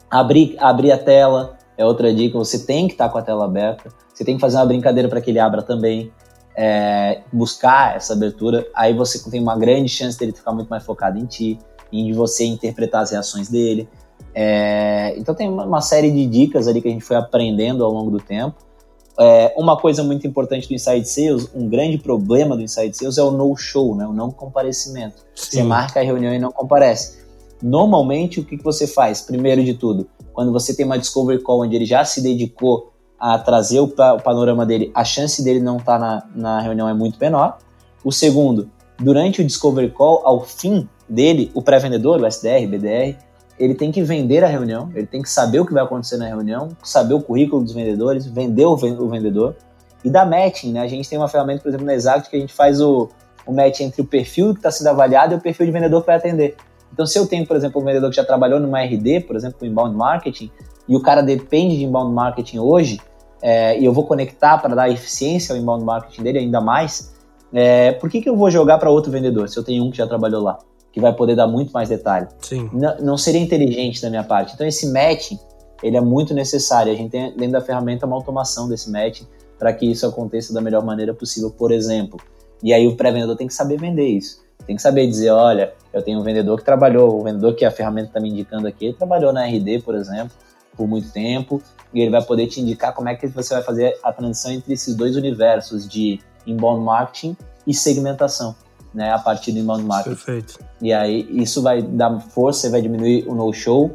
abrir, abrir a tela, é outra dica, você tem que estar tá com a tela aberta, você tem que fazer uma brincadeira para que ele abra também, é, buscar essa abertura, aí você tem uma grande chance dele ficar muito mais focado em ti, em você interpretar as reações dele. É, então tem uma série de dicas ali que a gente foi aprendendo ao longo do tempo. É, uma coisa muito importante do Inside Sales, um grande problema do Inside Sales é o no-show, né? o não comparecimento. Sim. Você marca a reunião e não comparece. Normalmente, o que, que você faz? Primeiro de tudo, quando você tem uma discovery call onde ele já se dedicou a trazer o, o panorama dele, a chance dele não estar tá na, na reunião é muito menor. O segundo, durante o discovery call, ao fim dele, o pré-vendedor, o SDR, BDR, ele tem que vender a reunião, ele tem que saber o que vai acontecer na reunião, saber o currículo dos vendedores, vender o, vendedor e dar matching, né? A gente tem uma ferramenta, por exemplo, na Exact que a gente faz o, o match entre o perfil que está sendo avaliado e o perfil de vendedor que vai atender. Então, se eu tenho, por exemplo, um vendedor que já trabalhou numa RD, por exemplo, com inbound marketing, e o cara depende de inbound marketing hoje, é, e eu vou conectar para dar eficiência ao inbound marketing dele ainda mais, é, por que, que eu vou jogar para outro vendedor se eu tenho um que já trabalhou lá? Que vai poder dar muito mais detalhe. Sim. Não, não seria inteligente da minha parte. Então, esse matching, ele é muito necessário. A gente tem dentro da ferramenta uma automação desse matching para que isso aconteça da melhor maneira possível, por exemplo. E aí o pré-vendedor tem que saber vender isso. Tem que saber dizer, olha, eu tenho um vendedor que trabalhou, o vendedor que a ferramenta está me indicando aqui, ele trabalhou na RD, por exemplo, por muito tempo, e ele vai poder te indicar como é que você vai fazer a transição entre esses dois universos de inbound marketing e segmentação, né, a partir do inbound marketing. Perfeito. E aí isso vai dar força, vai diminuir o no-show.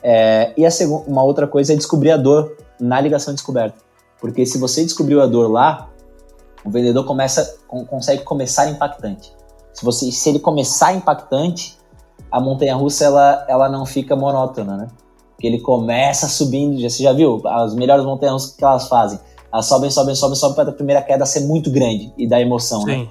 É, e a uma outra coisa é descobrir a dor na ligação descoberta. Porque se você descobriu a dor lá, o vendedor começa, consegue começar impactante. Se, você, se ele começar impactante, a montanha russa ela, ela não fica monótona, né? Porque ele começa subindo, já, você já viu? As melhores montanhas russas que elas fazem. Elas sobem, sobem, sobem, sobem para a primeira queda ser muito grande e dar emoção, né? Sim. né?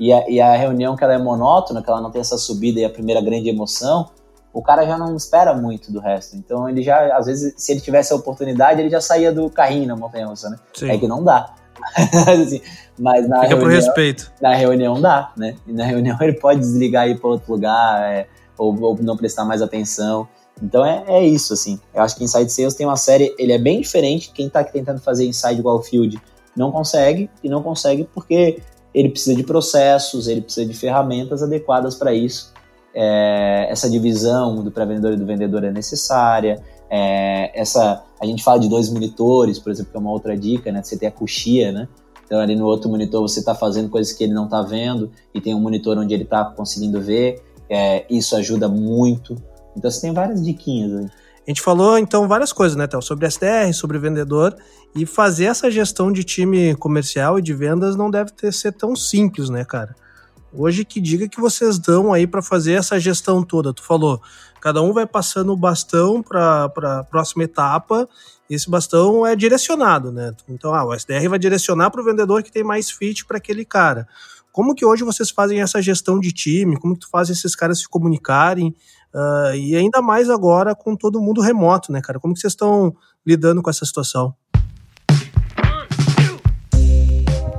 E a, e a reunião que ela é monótona, que ela não tem essa subida e a primeira grande emoção, o cara já não espera muito do resto. Então ele já, às vezes, se ele tivesse a oportunidade, ele já saía do carrinho na montanha russa, né? Sim. É que não dá. assim, mas na Fica reunião, respeito. Na reunião dá, né? E na reunião ele pode desligar e ir para outro lugar, é, ou, ou, não prestar mais atenção. Então é, é, isso, assim. Eu acho que Inside Sales tem uma série, ele é bem diferente. Quem está tentando fazer Inside Wallfield não consegue, e não consegue porque ele precisa de processos, ele precisa de ferramentas adequadas para isso. É, essa divisão do pré-vendedor e do vendedor é necessária. É, essa, a gente fala de dois monitores, por exemplo, que é uma outra dica, né? Você tem a coxia, né? Então, ali no outro monitor você está fazendo coisas que ele não está vendo e tem um monitor onde ele está conseguindo ver. É, isso ajuda muito. Então, você tem várias diquinhas aí. A gente falou, então, várias coisas, né, Théo? Sobre SDR, sobre vendedor. E fazer essa gestão de time comercial e de vendas não deve ter, ser tão simples, né, cara? Hoje, que diga que vocês dão aí para fazer essa gestão toda? Tu falou, cada um vai passando o bastão para a próxima etapa, esse bastão é direcionado, né? Então, ah, o SDR vai direcionar para o vendedor que tem mais fit para aquele cara. Como que hoje vocês fazem essa gestão de time? Como que tu faz esses caras se comunicarem? Uh, e ainda mais agora com todo mundo remoto, né, cara? Como que vocês estão lidando com essa situação?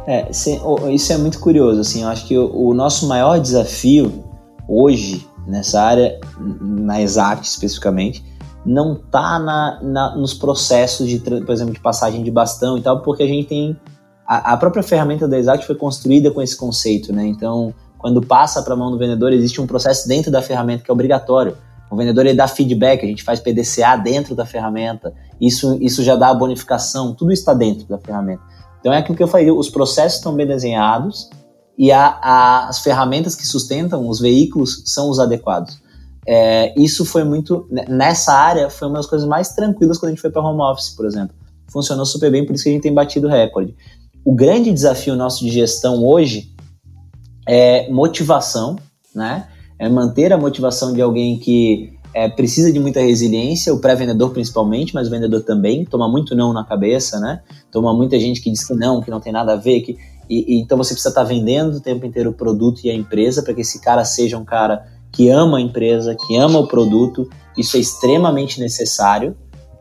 É, isso é muito curioso, assim, eu acho que o, o nosso maior desafio hoje, nessa área, na Exact especificamente, não tá na, na, nos processos de, por exemplo, de passagem de bastão e tal, porque a gente tem a, a própria ferramenta da Exact foi construída com esse conceito, né? Então, quando passa para a mão do vendedor, existe um processo dentro da ferramenta que é obrigatório. O vendedor ele dá feedback, a gente faz PDCA dentro da ferramenta. Isso, isso já dá a bonificação, tudo está dentro da ferramenta. Então é aquilo que eu falei, os processos estão bem desenhados e a, a, as ferramentas que sustentam os veículos são os adequados. É, isso foi muito, nessa área, foi uma das coisas mais tranquilas quando a gente foi para home office, por exemplo. Funcionou super bem, por isso que a gente tem batido recorde. O grande desafio nosso de gestão hoje é motivação, né? É manter a motivação de alguém que é, precisa de muita resiliência, o pré-vendedor principalmente, mas o vendedor também, toma muito não na cabeça, né? Toma muita gente que diz que não, que não tem nada a ver, que, e, e então você precisa estar tá vendendo o tempo inteiro o produto e a empresa para que esse cara seja um cara que ama a empresa, que ama o produto, isso é extremamente necessário,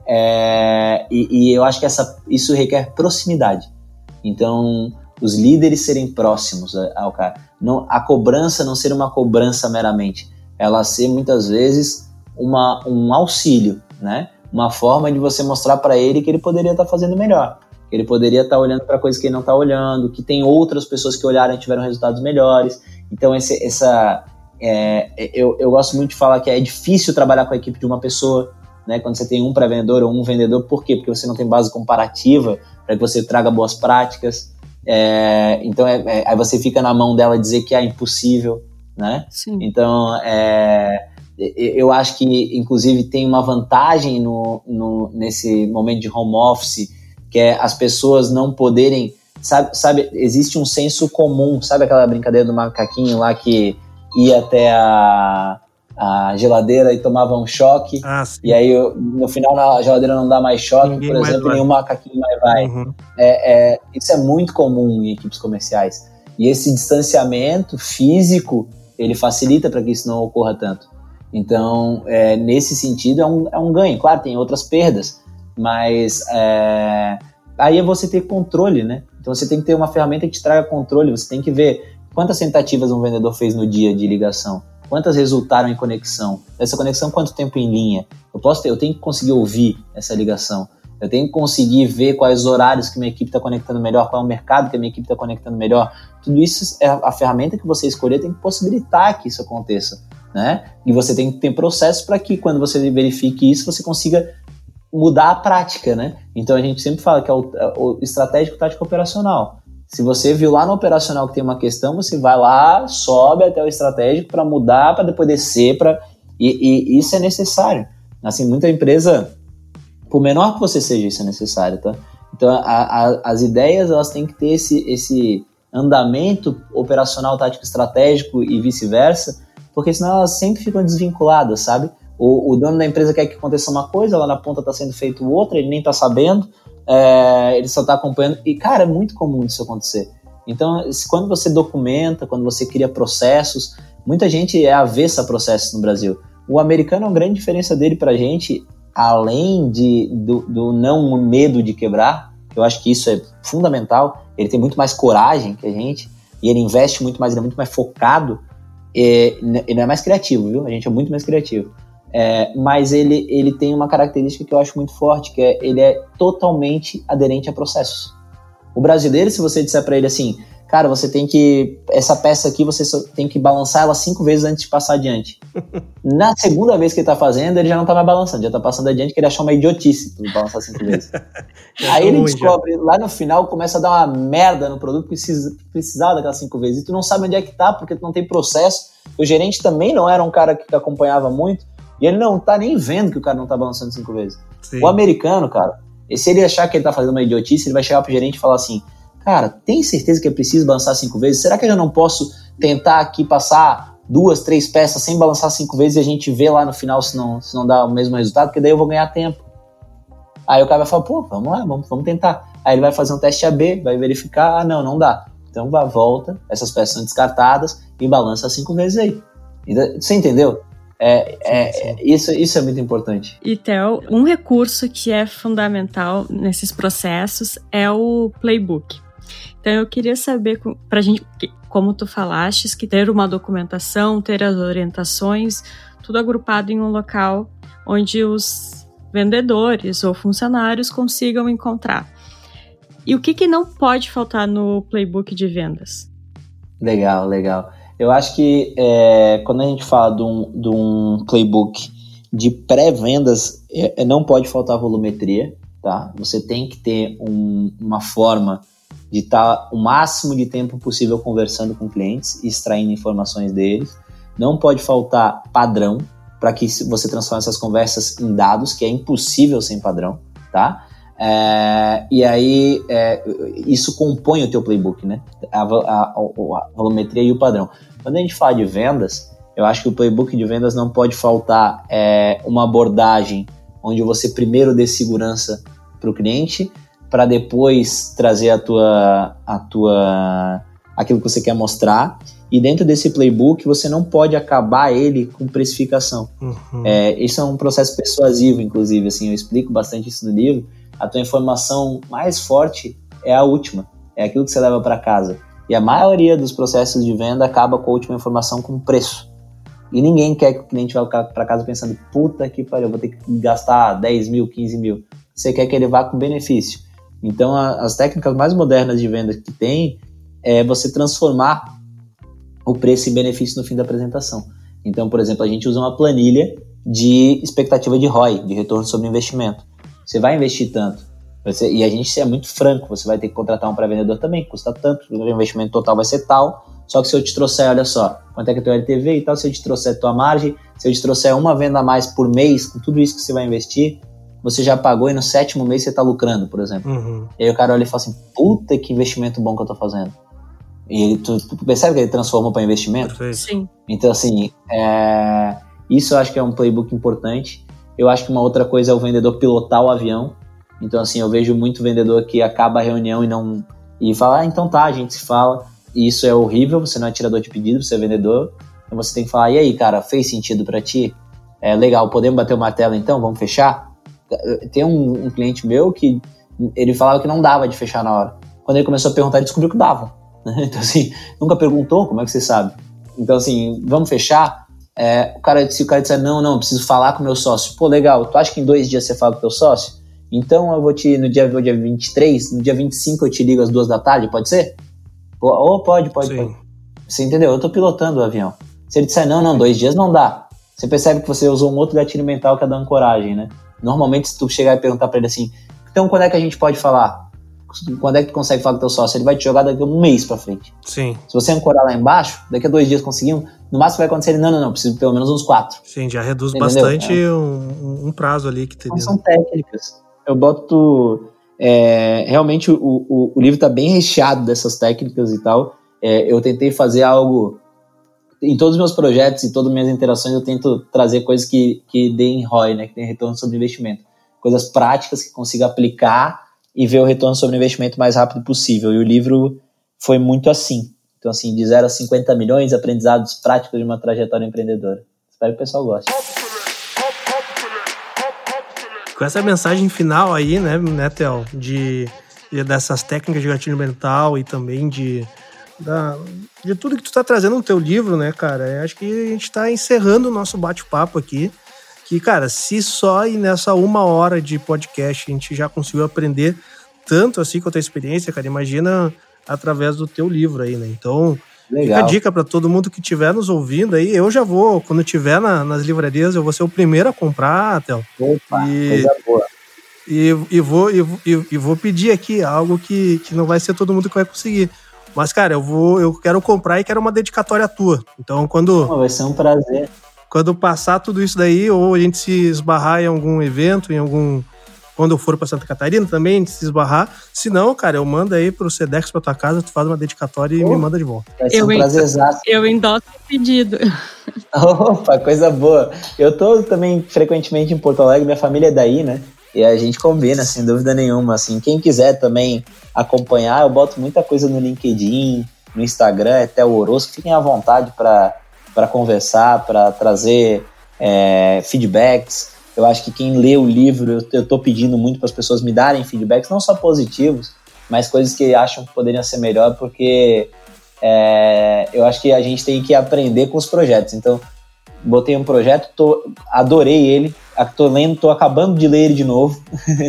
é, e, e, eu acho que essa, isso requer proximidade. Então, os líderes serem próximos ao cara. Não, a cobrança não ser uma cobrança meramente, ela ser muitas vezes uma, um auxílio, né? Uma forma de você mostrar para ele que ele poderia estar tá fazendo melhor, que ele poderia estar tá olhando para coisas que ele não está olhando, que tem outras pessoas que olharam e tiveram resultados melhores. Então, esse, essa, é, eu, eu gosto muito de falar que é difícil trabalhar com a equipe de uma pessoa, né? Quando você tem um pré-vendedor ou um vendedor, por quê? Porque você não tem base comparativa para que você traga boas práticas. É, então, é, é, aí você fica na mão dela dizer que é impossível, né? Sim. Então, é, eu acho que, inclusive, tem uma vantagem no, no, nesse momento de home office, que é as pessoas não poderem. Sabe, sabe, existe um senso comum, sabe aquela brincadeira do macaquinho lá que ia até a, a geladeira e tomava um choque, ah, e aí no final a geladeira não dá mais choque, Ninguém por exemplo, nenhum macaquinho mais vai. Uhum. É, é, isso é muito comum em equipes comerciais. E esse distanciamento físico ele facilita para que isso não ocorra tanto. Então, é, nesse sentido, é um, é um ganho. Claro, tem outras perdas, mas é, aí é você ter controle, né? Então, você tem que ter uma ferramenta que te traga controle. Você tem que ver quantas tentativas um vendedor fez no dia de ligação, quantas resultaram em conexão. Essa conexão, quanto tempo em linha? Eu posso ter, eu tenho que conseguir ouvir essa ligação. Eu tenho que conseguir ver quais horários que minha equipe está conectando melhor, qual é o mercado que a minha equipe está conectando melhor. Tudo isso é a ferramenta que você escolher tem que possibilitar que isso aconteça, né? E você tem que ter processos para que quando você verifique isso, você consiga mudar a prática, né? Então a gente sempre fala que é o, é o estratégico tático operacional. Se você viu lá no operacional que tem uma questão, você vai lá, sobe até o estratégico para mudar, para depois descer, para e, e isso é necessário. Assim, muita empresa por menor que você seja, isso é necessário, tá? Então, a, a, as ideias, elas têm que ter esse, esse andamento operacional, tático, estratégico e vice-versa, porque senão elas sempre ficam desvinculadas, sabe? O, o, dono da empresa quer que aconteça uma coisa, lá na ponta está sendo feito outra, ele nem está sabendo, é, ele só está acompanhando. E, cara, é muito comum isso acontecer. Então, quando você documenta, quando você cria processos, muita gente é avessa a processos no Brasil. O americano, é uma grande diferença dele para a gente além de, do, do não medo de quebrar, eu acho que isso é fundamental, ele tem muito mais coragem que a gente, e ele investe muito mais, ele é muito mais focado, é, ele é mais criativo, viu? A gente é muito mais criativo. É, mas ele, ele tem uma característica que eu acho muito forte, que é ele é totalmente aderente a processos. O brasileiro, se você disser para ele assim, cara, você tem que. Essa peça aqui, você tem que balançar ela cinco vezes antes de passar adiante. Na segunda vez que ele tá fazendo, ele já não tá mais balançando, já tá passando adiante, que ele achou uma idiotice de balançar cinco vezes. Aí ele descobre, já. lá no final, começa a dar uma merda no produto, precisa, precisava daquelas cinco vezes. E tu não sabe onde é que tá, porque tu não tem processo. O gerente também não era um cara que acompanhava muito, e ele não tá nem vendo que o cara não tá balançando cinco vezes. Sim. O americano, cara, se ele achar que ele tá fazendo uma idiotice, ele vai chegar pro gerente e falar assim: cara, tem certeza que é preciso balançar cinco vezes? Será que eu já não posso tentar aqui passar duas, três peças sem balançar cinco vezes e a gente vê lá no final se não, se não dá o mesmo resultado? Porque daí eu vou ganhar tempo. Aí o cara vai falar, pô, vamos lá, vamos, vamos tentar. Aí ele vai fazer um teste AB, vai verificar, ah, não, não dá. Então vai, volta, essas peças são descartadas e balança cinco vezes aí. Você entendeu? É, é, isso, isso é muito importante. E, Theo, um recurso que é fundamental nesses processos é o playbook. Então eu queria saber para a gente, como tu falaste, que ter uma documentação, ter as orientações, tudo agrupado em um local onde os vendedores ou funcionários consigam encontrar. E o que, que não pode faltar no playbook de vendas? Legal, legal. Eu acho que é, quando a gente fala de um, de um playbook de pré-vendas, é, não pode faltar volumetria, tá? Você tem que ter um, uma forma de estar tá o máximo de tempo possível conversando com clientes extraindo informações deles. Não pode faltar padrão para que você transforme essas conversas em dados, que é impossível sem padrão, tá? É, e aí é, isso compõe o teu playbook, né? A, a, a, volumetria e o padrão. Quando a gente fala de vendas, eu acho que o playbook de vendas não pode faltar é, uma abordagem onde você primeiro dê segurança para o cliente, para depois trazer a tua, a tua, aquilo que você quer mostrar. E dentro desse playbook você não pode acabar ele com precificação. Uhum. É, isso é um processo persuasivo, inclusive. Assim, eu explico bastante isso no livro. A tua informação mais forte é a última, é aquilo que você leva para casa. E a maioria dos processos de venda acaba com a última informação com preço. E ninguém quer que o cliente vá para casa pensando, puta que pariu, vou ter que gastar 10 mil, 15 mil. Você quer que ele vá com benefício. Então, a, as técnicas mais modernas de venda que tem é você transformar o preço e benefício no fim da apresentação. Então, por exemplo, a gente usa uma planilha de expectativa de ROI, de retorno sobre investimento. Você vai investir tanto. e a gente é muito franco, você vai ter que contratar um pré-vendedor também, custa tanto, o investimento total vai ser tal, Só que se eu te trouxer, olha só, quanto é que é teu LTV e tal, se eu te trouxer tua margem, se eu te trouxer uma venda a mais por mês, com tudo isso que você vai investir, você já pagou e no sétimo mês você está lucrando, por exemplo. Uhum. E aí o cara olha e fala assim, puta que investimento bom que eu tô fazendo. E ele, tu, tu percebe que ele transformou para investimento? Sim. Então, assim, é, isso eu acho que é um playbook importante. Eu acho que uma outra coisa é o vendedor pilotar o avião. Então, assim, eu vejo muito vendedor que acaba a reunião e não. e fala, ah, então tá, a gente se fala. E isso é horrível, você não é tirador de pedido, você é vendedor. Então você tem que falar, e aí, cara, fez sentido para ti? É legal, podemos bater o martelo então? Vamos fechar? Tem um, um, cliente meu que ele falava que não dava de fechar na hora. Quando ele começou a perguntar, ele descobriu que dava. Então, assim, nunca perguntou, como é que você sabe? Então, assim, vamos fechar? É, o cara, se o cara disser, não, não, preciso falar com o meu sócio. Pô, legal, tu acha que em dois dias você fala com o teu sócio? Então eu vou te, no dia, no dia 23, no dia 25 eu te ligo às duas da tarde, pode ser? Ou oh, pode, pode, pode. Você entendeu? Eu tô pilotando o avião. Se ele disser, não, não, dois dias não dá. Você percebe que você usou um outro gatilho mental que é da ancoragem, né? Normalmente, se tu chegar e perguntar para ele assim, então quando é que a gente pode falar? Quando é que tu consegue falar com teu sócio? Ele vai te jogar daqui a um mês pra frente. Sim. Se você ancorar lá embaixo, daqui a dois dias conseguimos, no máximo vai acontecer ele, não, não, não, preciso pelo menos uns quatro. Sim, já reduz Entendeu? bastante é. um, um, prazo ali que teria. Então, são técnicas. Eu boto. É, realmente o, o, o livro está bem recheado dessas técnicas e tal. É, eu tentei fazer algo em todos os meus projetos e todas as minhas interações eu tento trazer coisas que, que deem ROI, né, que tem retorno sobre investimento. Coisas práticas que consiga aplicar e ver o retorno sobre investimento mais rápido possível. E o livro foi muito assim. Então, assim, de 0 a 50 milhões, aprendizados práticos de uma trajetória empreendedora. Espero que o pessoal goste. Com essa mensagem final aí, né, né Theo, de, de dessas técnicas de gatilho mental e também de da, de tudo que tu está trazendo no teu livro, né, cara? Eu acho que a gente está encerrando o nosso bate-papo aqui. Que, cara, se só e nessa uma hora de podcast a gente já conseguiu aprender tanto assim com a tua experiência, cara, imagina através do teu livro aí, né? Então, Legal. fica a dica para todo mundo que estiver nos ouvindo aí. Eu já vou, quando estiver na, nas livrarias, eu vou ser o primeiro a comprar, Theo. Opa, e, coisa boa. E, e, vou, e, e, vou pedir aqui algo que, que não vai ser todo mundo que vai conseguir. Mas, cara, eu vou, eu quero comprar e quero uma dedicatória tua. Então, quando. vai ser um prazer. Quando passar tudo isso daí, ou a gente se esbarrar em algum evento, em algum. Quando eu for para Santa Catarina também, a gente se esbarrar. Se não, cara, eu mando aí pro Sedex pra tua casa, tu faz uma dedicatória e oh, me manda de volta. Vai ser eu um prazer exato. Eu endosso o pedido. Opa, coisa boa. Eu tô também frequentemente em Porto Alegre, minha família é daí, né? E a gente combina, sem dúvida nenhuma. Assim, quem quiser também acompanhar, eu boto muita coisa no LinkedIn, no Instagram, até o Orosco. Fiquem à vontade para conversar, para trazer é, feedbacks. Eu acho que quem lê o livro, eu estou pedindo muito para as pessoas me darem feedbacks, não só positivos, mas coisas que acham que poderiam ser melhor, porque é, eu acho que a gente tem que aprender com os projetos. Então, botei um projeto, tô, adorei ele, tô lendo, tô acabando de ler ele de novo.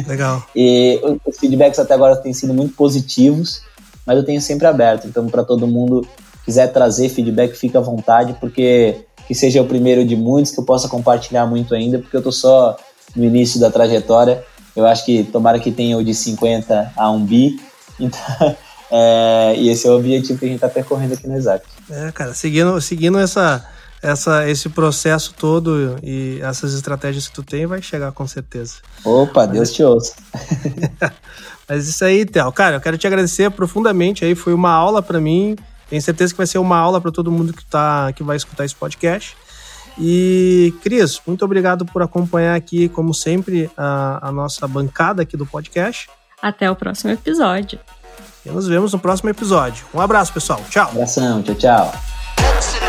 Legal. e os feedbacks até agora têm sido muito positivos, mas eu tenho sempre aberto. Então, para todo mundo quiser trazer feedback, fica à vontade, porque que seja o primeiro de muitos, que eu possa compartilhar muito ainda, porque eu tô só no início da trajetória. Eu acho que tomara que tenha o de 50 a 1 bi. Então, é, e esse é o objetivo que a gente está percorrendo aqui no Exact. É, cara, seguindo, seguindo essa essa, esse processo todo e essas estratégias que tu tem vai chegar com certeza. Opa, Deus te ouça. Mas isso aí, Théo. Cara, eu quero te agradecer profundamente aí. Foi uma aula para mim. Tenho certeza que vai ser uma aula para todo mundo que, tá, que vai escutar esse podcast. E, Cris, muito obrigado por acompanhar aqui, como sempre, a, a nossa bancada aqui do podcast. Até o próximo episódio. E nos vemos no próximo episódio. Um abraço, pessoal. Tchau. Um abração. Tchau, tchau.